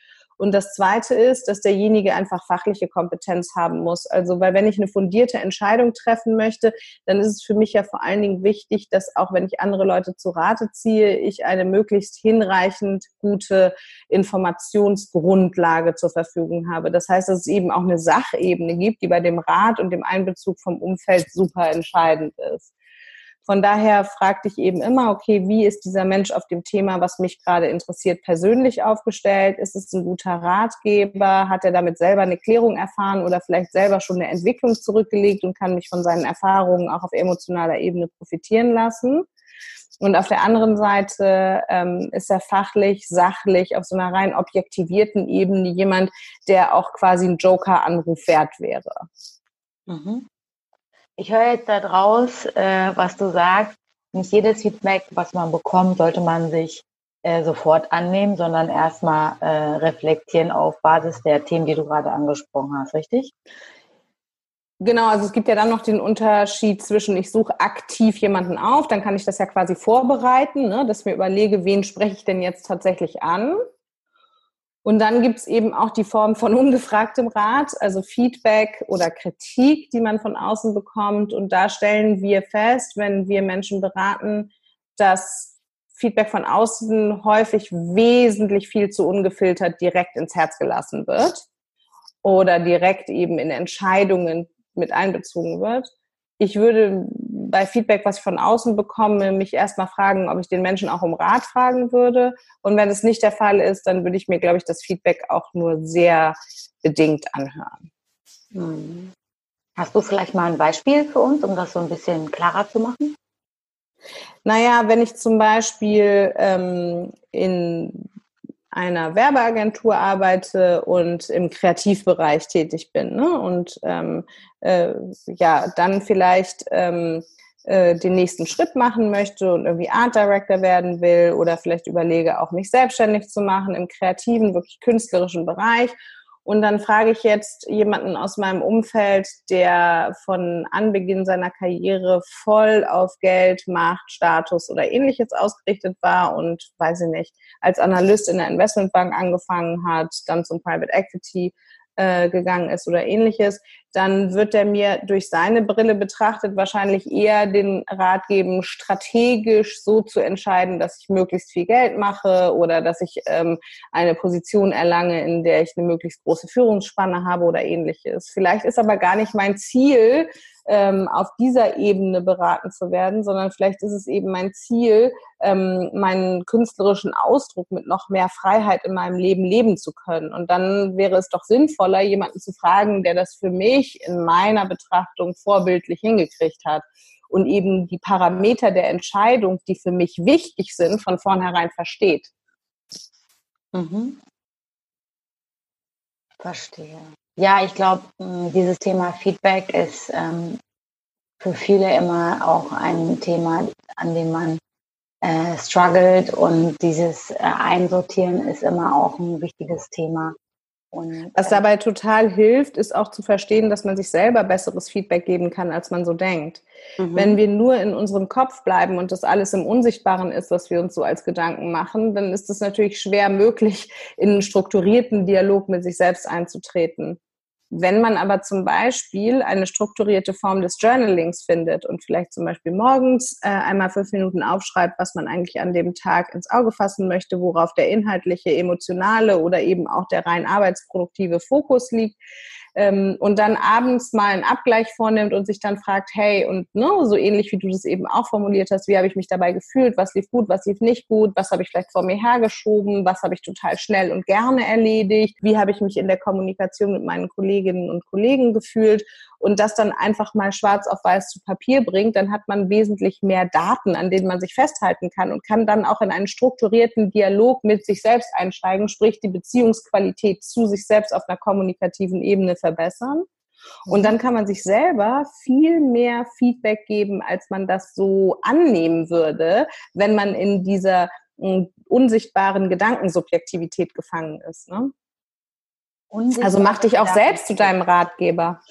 Und das Zweite ist, dass derjenige einfach fachliche Kompetenz haben muss. Also, weil wenn ich eine fundierte Entscheidung treffen möchte, dann ist es für mich ja vor allen Dingen wichtig, dass auch wenn ich andere Leute zu Rate ziehe, ich eine möglichst hinreichend gute Informationsgrundlage zur Verfügung habe. Das heißt, dass es eben auch eine Sachebene gibt, die bei dem Rat und dem Einbezug vom Umfeld super entscheidend ist. Von daher fragte ich eben immer, okay, wie ist dieser Mensch auf dem Thema, was mich gerade interessiert, persönlich aufgestellt? Ist es ein guter Ratgeber? Hat er damit selber eine Klärung erfahren oder vielleicht selber schon eine Entwicklung zurückgelegt und kann mich von seinen Erfahrungen auch auf emotionaler Ebene profitieren lassen? Und auf der anderen Seite ähm, ist er fachlich, sachlich, auf so einer rein objektivierten Ebene jemand, der auch quasi ein Joker-Anruf wert wäre. Mhm. Ich höre jetzt daraus, äh, was du sagst. Nicht jedes Feedback, was man bekommt, sollte man sich äh, sofort annehmen, sondern erstmal äh, reflektieren auf Basis der Themen, die du gerade angesprochen hast, richtig? Genau, also es gibt ja dann noch den Unterschied zwischen, ich suche aktiv jemanden auf, dann kann ich das ja quasi vorbereiten, ne, dass mir überlege, wen spreche ich denn jetzt tatsächlich an. Und dann gibt's eben auch die Form von ungefragtem Rat, also Feedback oder Kritik, die man von außen bekommt. Und da stellen wir fest, wenn wir Menschen beraten, dass Feedback von außen häufig wesentlich viel zu ungefiltert direkt ins Herz gelassen wird oder direkt eben in Entscheidungen mit einbezogen wird. Ich würde bei Feedback, was ich von außen bekomme, mich erstmal fragen, ob ich den Menschen auch um Rat fragen würde. Und wenn es nicht der Fall ist, dann würde ich mir, glaube ich, das Feedback auch nur sehr bedingt anhören. Hm. Hast du vielleicht mal ein Beispiel für uns, um das so ein bisschen klarer zu machen? Naja, wenn ich zum Beispiel ähm, in einer Werbeagentur arbeite und im Kreativbereich tätig bin ne? und ähm, äh, ja, dann vielleicht ähm, äh, den nächsten Schritt machen möchte und irgendwie Art Director werden will oder vielleicht überlege, auch mich selbstständig zu machen im kreativen, wirklich künstlerischen Bereich. Und dann frage ich jetzt jemanden aus meinem Umfeld, der von Anbeginn seiner Karriere voll auf Geld, Macht, Status oder ähnliches ausgerichtet war und, weiß ich nicht, als Analyst in der Investmentbank angefangen hat, dann zum Private Equity äh, gegangen ist oder ähnliches, dann wird er mir durch seine Brille betrachtet wahrscheinlich eher den Rat geben, strategisch so zu entscheiden, dass ich möglichst viel Geld mache oder dass ich ähm, eine Position erlange, in der ich eine möglichst große Führungsspanne habe oder ähnliches. Vielleicht ist aber gar nicht mein Ziel, ähm, auf dieser Ebene beraten zu werden, sondern vielleicht ist es eben mein Ziel, ähm, meinen künstlerischen Ausdruck mit noch mehr Freiheit in meinem Leben leben zu können. Und dann wäre es doch sinnvoller, jemanden zu fragen, der das für mich in meiner Betrachtung vorbildlich hingekriegt hat und eben die Parameter der Entscheidung, die für mich wichtig sind, von vornherein versteht. Mhm. Verstehe. Ja, ich glaube, dieses Thema Feedback ist ähm, für viele immer auch ein Thema, an dem man äh, struggelt und dieses äh, Einsortieren ist immer auch ein wichtiges Thema. Und, Was äh, dabei total hilft, ist auch zu verstehen, dass man sich selber besseres Feedback geben kann, als man so denkt. Mhm. Wenn wir nur in unserem Kopf bleiben und das alles im Unsichtbaren ist, was wir uns so als Gedanken machen, dann ist es natürlich schwer möglich, in einen strukturierten Dialog mit sich selbst einzutreten. Wenn man aber zum Beispiel eine strukturierte Form des Journalings findet und vielleicht zum Beispiel morgens äh, einmal fünf Minuten aufschreibt, was man eigentlich an dem Tag ins Auge fassen möchte, worauf der inhaltliche, emotionale oder eben auch der rein arbeitsproduktive Fokus liegt, ähm, und dann abends mal einen Abgleich vornimmt und sich dann fragt, hey, und ne, so ähnlich wie du das eben auch formuliert hast, wie habe ich mich dabei gefühlt, was lief gut, was lief nicht gut, was habe ich vielleicht vor mir hergeschoben, was habe ich total schnell und gerne erledigt, wie habe ich mich in der Kommunikation mit meinen Kolleginnen und Kollegen gefühlt und das dann einfach mal schwarz auf weiß zu Papier bringt, dann hat man wesentlich mehr Daten, an denen man sich festhalten kann und kann dann auch in einen strukturierten Dialog mit sich selbst einsteigen, sprich die Beziehungsqualität zu sich selbst auf einer kommunikativen Ebene verbessern. Und dann kann man sich selber viel mehr Feedback geben, als man das so annehmen würde, wenn man in dieser mm, unsichtbaren Gedankensubjektivität gefangen ist. Ne? Also mach dich auch selbst zu deinem Ratgeber.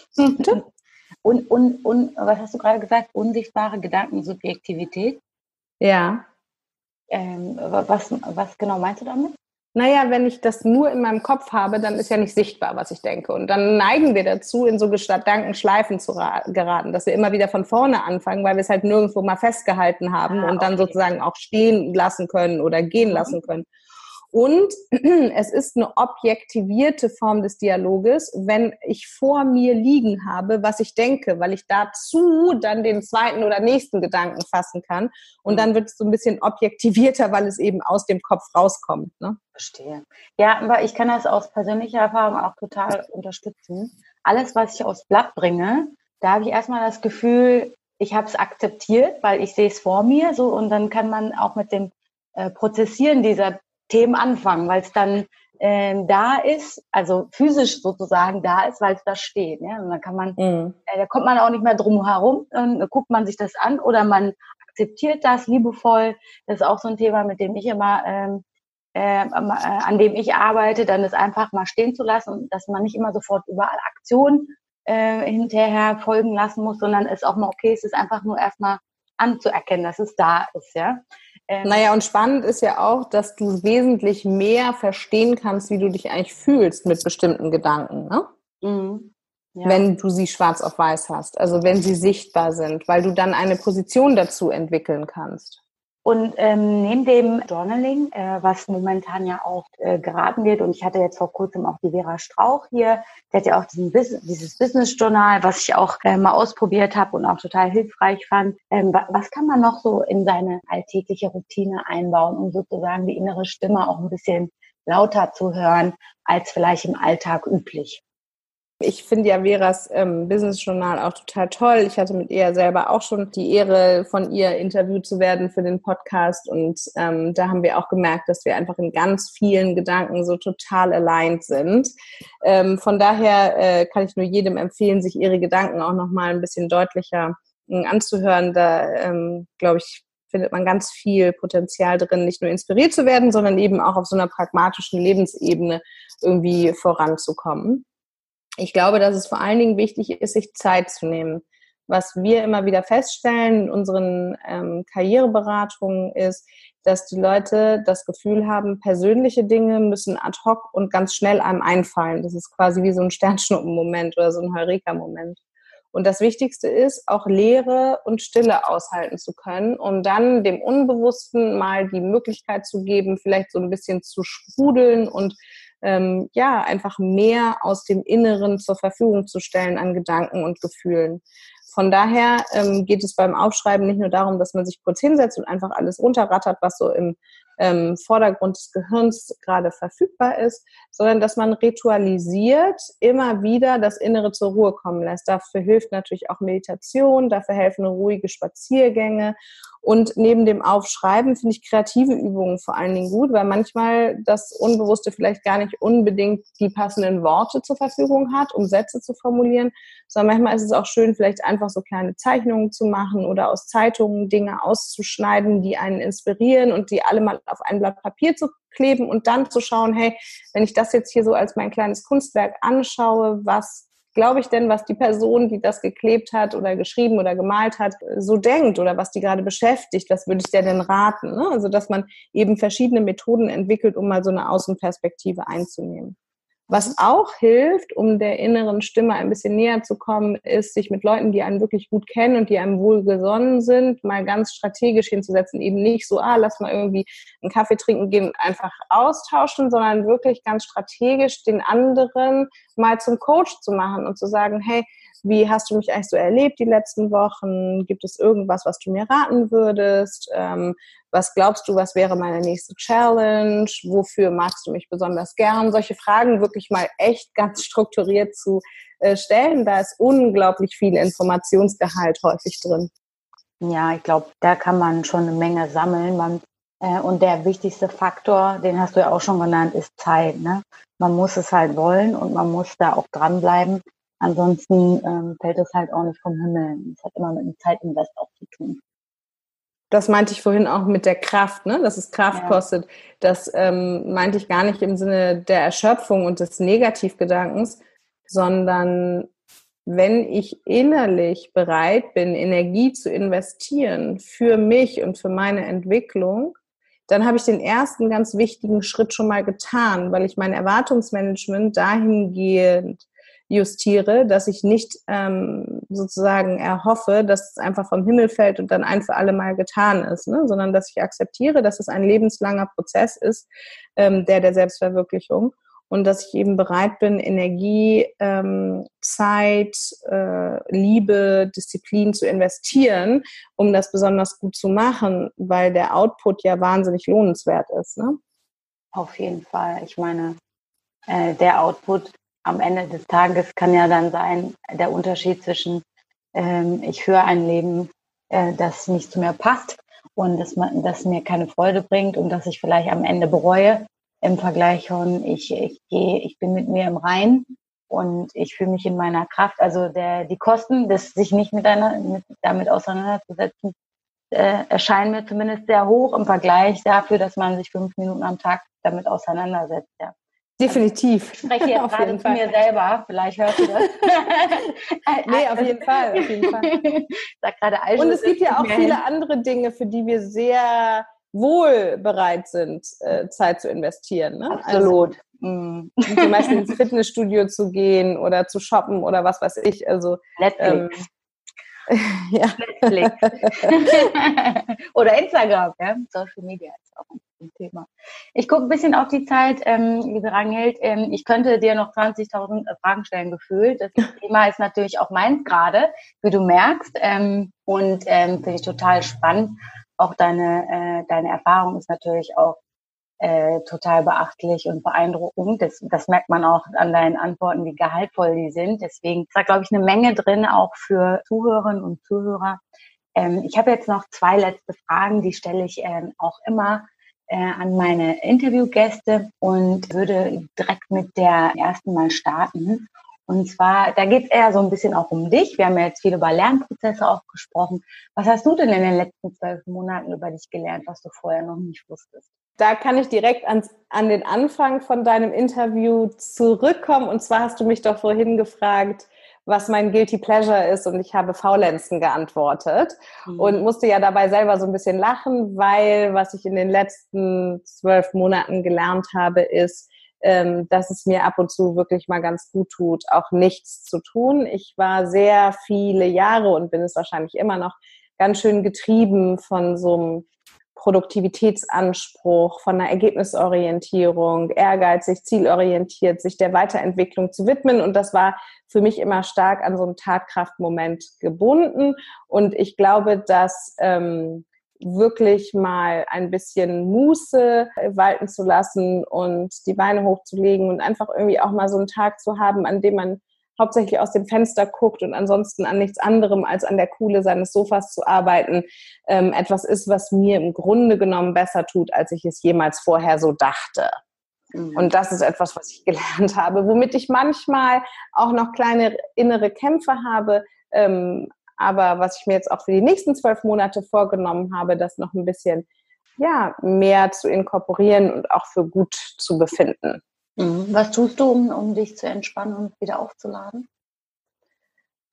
und, und, und was hast du gerade gesagt? Unsichtbare Gedankensubjektivität? Ja. Ähm, was, was genau meinst du damit? naja, wenn ich das nur in meinem Kopf habe, dann ist ja nicht sichtbar, was ich denke. Und dann neigen wir dazu, in so Gedankenschleifen zu geraten, dass wir immer wieder von vorne anfangen, weil wir es halt nirgendwo mal festgehalten haben ah, und dann okay. sozusagen auch stehen lassen können oder gehen mhm. lassen können. Und es ist eine objektivierte Form des Dialoges, wenn ich vor mir liegen habe, was ich denke, weil ich dazu dann den zweiten oder nächsten Gedanken fassen kann. Und dann wird es so ein bisschen objektivierter, weil es eben aus dem Kopf rauskommt. Ne? Verstehe. Ja, aber ich kann das aus persönlicher Erfahrung auch total unterstützen. Alles, was ich aufs Blatt bringe, da habe ich erstmal das Gefühl, ich habe es akzeptiert, weil ich sehe es vor mir so und dann kann man auch mit dem äh, Prozessieren dieser Themen anfangen, weil es dann ähm, da ist, also physisch sozusagen da ist, weil es da steht. Ja? Und dann kann man, mhm. äh, da kommt man auch nicht mehr drum herum, dann guckt man sich das an oder man akzeptiert das liebevoll. Das ist auch so ein Thema, mit dem ich immer ähm, äh, äh, an dem ich arbeite, dann es einfach mal stehen zu lassen und dass man nicht immer sofort überall Aktionen äh, hinterher folgen lassen muss, sondern es auch mal okay ist, es einfach nur erstmal anzuerkennen, dass es da ist, ja. Ähm, naja, und spannend ist ja auch, dass du wesentlich mehr verstehen kannst, wie du dich eigentlich fühlst mit bestimmten Gedanken, ne? Mhm. Ja. Wenn du sie schwarz auf weiß hast, also wenn sie sichtbar sind, weil du dann eine Position dazu entwickeln kannst. Und ähm, neben dem Journaling, äh, was momentan ja auch äh, geraten wird, und ich hatte jetzt vor kurzem auch die Vera Strauch hier, die hat ja auch diesen Bus dieses Business-Journal, was ich auch äh, mal ausprobiert habe und auch total hilfreich fand. Ähm, was kann man noch so in seine alltägliche Routine einbauen, um sozusagen die innere Stimme auch ein bisschen lauter zu hören, als vielleicht im Alltag üblich? Ich finde ja Veras ähm, Business Journal auch total toll. Ich hatte mit ihr selber auch schon die Ehre, von ihr interviewt zu werden für den Podcast. Und ähm, da haben wir auch gemerkt, dass wir einfach in ganz vielen Gedanken so total aligned sind. Ähm, von daher äh, kann ich nur jedem empfehlen, sich ihre Gedanken auch nochmal ein bisschen deutlicher äh, anzuhören. Da, ähm, glaube ich, findet man ganz viel Potenzial drin, nicht nur inspiriert zu werden, sondern eben auch auf so einer pragmatischen Lebensebene irgendwie voranzukommen ich glaube, dass es vor allen Dingen wichtig ist, sich Zeit zu nehmen. Was wir immer wieder feststellen in unseren ähm, Karriereberatungen ist, dass die Leute das Gefühl haben, persönliche Dinge müssen ad hoc und ganz schnell einem einfallen. Das ist quasi wie so ein Sternschnuppenmoment oder so ein Heureka-Moment. Und das Wichtigste ist, auch Leere und Stille aushalten zu können, um dann dem Unbewussten mal die Möglichkeit zu geben, vielleicht so ein bisschen zu sprudeln und ähm, ja, einfach mehr aus dem Inneren zur Verfügung zu stellen an Gedanken und Gefühlen. Von daher ähm, geht es beim Aufschreiben nicht nur darum, dass man sich kurz hinsetzt und einfach alles runterrattert, was so im ähm, Vordergrund des Gehirns gerade verfügbar ist, sondern dass man ritualisiert immer wieder das Innere zur Ruhe kommen lässt. Dafür hilft natürlich auch Meditation, dafür helfen ruhige Spaziergänge und neben dem Aufschreiben finde ich kreative Übungen vor allen Dingen gut, weil manchmal das Unbewusste vielleicht gar nicht unbedingt die passenden Worte zur Verfügung hat, um Sätze zu formulieren, sondern manchmal ist es auch schön, vielleicht einfach so kleine Zeichnungen zu machen oder aus Zeitungen Dinge auszuschneiden, die einen inspirieren und die alle mal auf ein Blatt Papier zu kleben und dann zu schauen, hey, wenn ich das jetzt hier so als mein kleines Kunstwerk anschaue, was glaube ich denn, was die Person, die das geklebt hat oder geschrieben oder gemalt hat, so denkt oder was die gerade beschäftigt, was würde ich der denn raten? Ne? Also, dass man eben verschiedene Methoden entwickelt, um mal so eine Außenperspektive einzunehmen. Was auch hilft, um der inneren Stimme ein bisschen näher zu kommen, ist, sich mit Leuten, die einen wirklich gut kennen und die einem wohlgesonnen sind, mal ganz strategisch hinzusetzen. Eben nicht so, ah, lass mal irgendwie einen Kaffee trinken gehen und einfach austauschen, sondern wirklich ganz strategisch den anderen mal zum Coach zu machen und zu sagen, hey, Wie hast du mich eigentlich so erlebt die letzten Wochen? Gibt es irgendwas, was du mir raten würdest? Ähm, was glaubst du, was wäre meine nächste Challenge? Wofür magst du mich besonders gern? Solche Fragen wirklich mal echt ganz strukturiert zu äh, stellen. Da ist unglaublich viel Informationsgehalt häufig drin. Ja, ich glaube, da kann man schon eine Menge sammeln. Man, äh, und der wichtigste Faktor, den hast du ja auch schon genannt, ist Zeit. Ne? Man muss es halt wollen und man muss da auch dranbleiben. Ansonsten ähm, fällt es halt auch nicht vom Himmel. Es hat immer mit dem Zeitinvest auch zu tun. Das meinte ich vorhin auch mit der Kraft, ne? dass es Kraft ja. kostet. Das ähm, meinte ich gar nicht im Sinne der Erschöpfung und des Negativgedankens, sondern wenn ich innerlich bereit bin, Energie zu investieren für mich und für meine Entwicklung, dann habe ich den ersten ganz wichtigen Schritt schon mal getan, weil ich mein Erwartungsmanagement dahingehend justiere, dass ich nicht ähm, sozusagen erhoffe, dass es einfach vom Himmel fällt und dann ein für alle Mal getan ist, ne? sondern dass ich akzeptiere, dass es ein lebenslanger Prozess ist, ähm, der der Selbstverwirklichung und dass ich eben bereit bin, Energie, ähm, Zeit, äh, Liebe, Disziplin zu investieren, um das besonders gut zu machen, weil der Output ja wahnsinnig lohnenswert ist. Ne? Auf jeden Fall. Ich meine, äh, der Output am Ende des Tages kann ja dann sein, der Unterschied zwischen, ähm, ich führe ein Leben, äh, das nicht zu mir passt und das, das mir keine Freude bringt und das ich vielleicht am Ende bereue im Vergleich von ich, ich gehe, ich bin mit mir im Rein und ich fühle mich in meiner Kraft. Also der, die Kosten, das sich nicht mit einer, mit, damit auseinanderzusetzen, äh, erscheinen mir zumindest sehr hoch im Vergleich dafür, dass man sich fünf Minuten am Tag damit auseinandersetzt. Ja. Definitiv. Ich spreche jetzt gerade zu mir selber, vielleicht hörst du das. nee, auf jeden Fall. Auf jeden Fall. Sag gerade Und es gibt ja auch viele andere Dinge, für die wir sehr wohl bereit sind, äh, Zeit zu investieren. Ne? Absolut. Also, mm. zum Beispiel ins Fitnessstudio zu gehen oder zu shoppen oder was weiß ich. Also Netflix. Ähm, ja. Netflix. oder Instagram, ja. Social Media ist auch ein Thema. Ich gucke ein bisschen auf die Zeit, ähm, liebe Ranghild. Ähm, ich könnte dir noch 20.000 Fragen stellen, gefühlt. Das Thema ist natürlich auch meins gerade, wie du merkst. Ähm, und ähm, finde ich total spannend auch deine, äh, deine Erfahrung ist natürlich auch äh, total beachtlich und beeindruckend. Das, das merkt man auch an deinen Antworten, wie gehaltvoll die sind. Deswegen ist da, glaube ich, eine Menge drin, auch für Zuhörerinnen und Zuhörer. Ähm, ich habe jetzt noch zwei letzte Fragen, die stelle ich ähm, auch immer äh, an meine Interviewgäste und würde direkt mit der ersten mal starten. Und zwar, da geht es eher so ein bisschen auch um dich. Wir haben ja jetzt viel über Lernprozesse auch gesprochen. Was hast du denn in den letzten zwölf Monaten über dich gelernt, was du vorher noch nicht wusstest? Da kann ich direkt ans, an den Anfang von deinem Interview zurückkommen. Und zwar hast du mich doch vorhin gefragt, was mein Guilty Pleasure ist und ich habe Faulenzen geantwortet mhm. und musste ja dabei selber so ein bisschen lachen, weil was ich in den letzten zwölf Monaten gelernt habe, ist, ähm, dass es mir ab und zu wirklich mal ganz gut tut, auch nichts zu tun. Ich war sehr viele Jahre und bin es wahrscheinlich immer noch ganz schön getrieben von so einem Produktivitätsanspruch, von einer Ergebnisorientierung, ehrgeizig, zielorientiert, sich der Weiterentwicklung zu widmen. Und das war für mich immer stark an so einen Tatkraftmoment gebunden. Und ich glaube, dass ähm, wirklich mal ein bisschen Muße walten zu lassen und die Beine hochzulegen und einfach irgendwie auch mal so einen Tag zu haben, an dem man hauptsächlich aus dem Fenster guckt und ansonsten an nichts anderem als an der Kuhle seines Sofas zu arbeiten, ähm, etwas ist, was mir im Grunde genommen besser tut, als ich es jemals vorher so dachte. Mhm. Und das ist etwas, was ich gelernt habe, womit ich manchmal auch noch kleine innere Kämpfe habe, ähm, aber was ich mir jetzt auch für die nächsten zwölf Monate vorgenommen habe, das noch ein bisschen ja, mehr zu inkorporieren und auch für gut zu befinden. Mhm. Was tust du, um, um dich zu entspannen und wieder aufzuladen?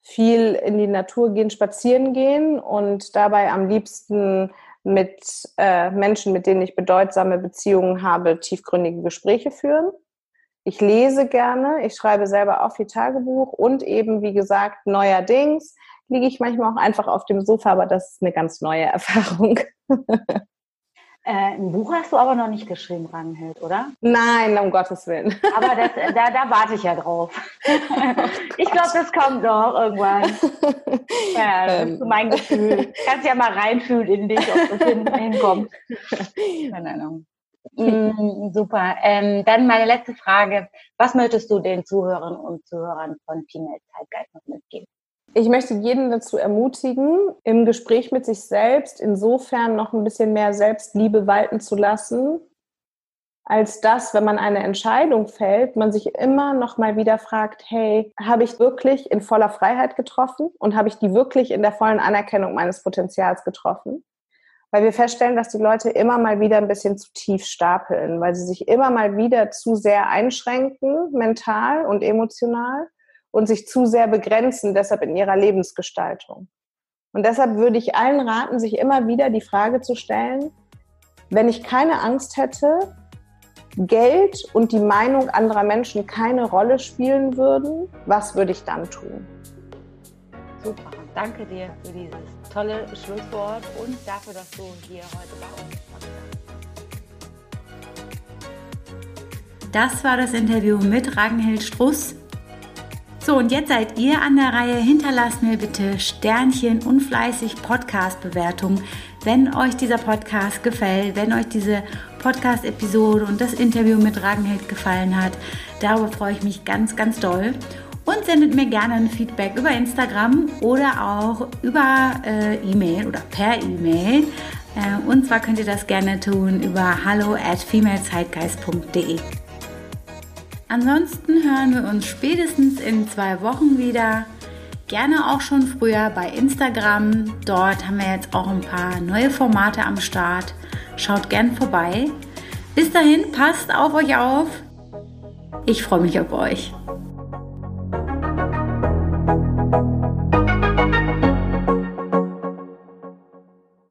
Viel in die Natur gehen, spazieren gehen und dabei am liebsten mit äh, Menschen, mit denen ich bedeutsame Beziehungen habe, tiefgründige Gespräche führen. Ich lese gerne, ich schreibe selber auch viel Tagebuch und eben, wie gesagt, neuerdings liege ich manchmal auch einfach auf dem Sofa, aber das ist eine ganz neue Erfahrung. Äh, ein Buch hast du aber noch nicht geschrieben, Ranghild, oder? Nein, um Gottes Willen. Aber das, da, da warte ich ja drauf. ich glaube, das kommt noch irgendwann. Ja, das ähm. ist mein Gefühl. Kannst ja mal reinfühlen in dich, ob das hin, hinkommt. Keine Ahnung. Mm, super. Ähm, dann meine letzte Frage. Was möchtest du den Zuhörern und Zuhörern von Female Zeitgeist noch mitgeben? Ich möchte jeden dazu ermutigen, im Gespräch mit sich selbst insofern noch ein bisschen mehr Selbstliebe walten zu lassen, als dass, wenn man eine Entscheidung fällt, man sich immer noch mal wieder fragt, hey, habe ich wirklich in voller Freiheit getroffen und habe ich die wirklich in der vollen Anerkennung meines Potenzials getroffen? Weil wir feststellen, dass die Leute immer mal wieder ein bisschen zu tief stapeln, weil sie sich immer mal wieder zu sehr einschränken, mental und emotional und sich zu sehr begrenzen, deshalb in ihrer Lebensgestaltung. Und deshalb würde ich allen raten, sich immer wieder die Frage zu stellen, wenn ich keine Angst hätte, Geld und die Meinung anderer Menschen keine Rolle spielen würden, was würde ich dann tun? Super, danke dir für dieses tolle Schlusswort und dafür, dass du hier heute bei uns warst. Das war das Interview mit Ragnhild Struss. So, und jetzt seid ihr an der Reihe. Hinterlasst mir bitte Sternchen und fleißig Podcast-Bewertungen, wenn euch dieser Podcast gefällt, wenn euch diese Podcast-Episode und das Interview mit Ragnhild gefallen hat. Darüber freue ich mich ganz, ganz doll. Und sendet mir gerne ein Feedback über Instagram oder auch über äh, E-Mail oder per E-Mail. Äh, und zwar könnt ihr das gerne tun über hallo at femalezeitgeist.de. Ansonsten hören wir uns spätestens in zwei Wochen wieder. Gerne auch schon früher bei Instagram. Dort haben wir jetzt auch ein paar neue Formate am Start. Schaut gern vorbei. Bis dahin, passt auf euch auf. Ich freue mich auf euch.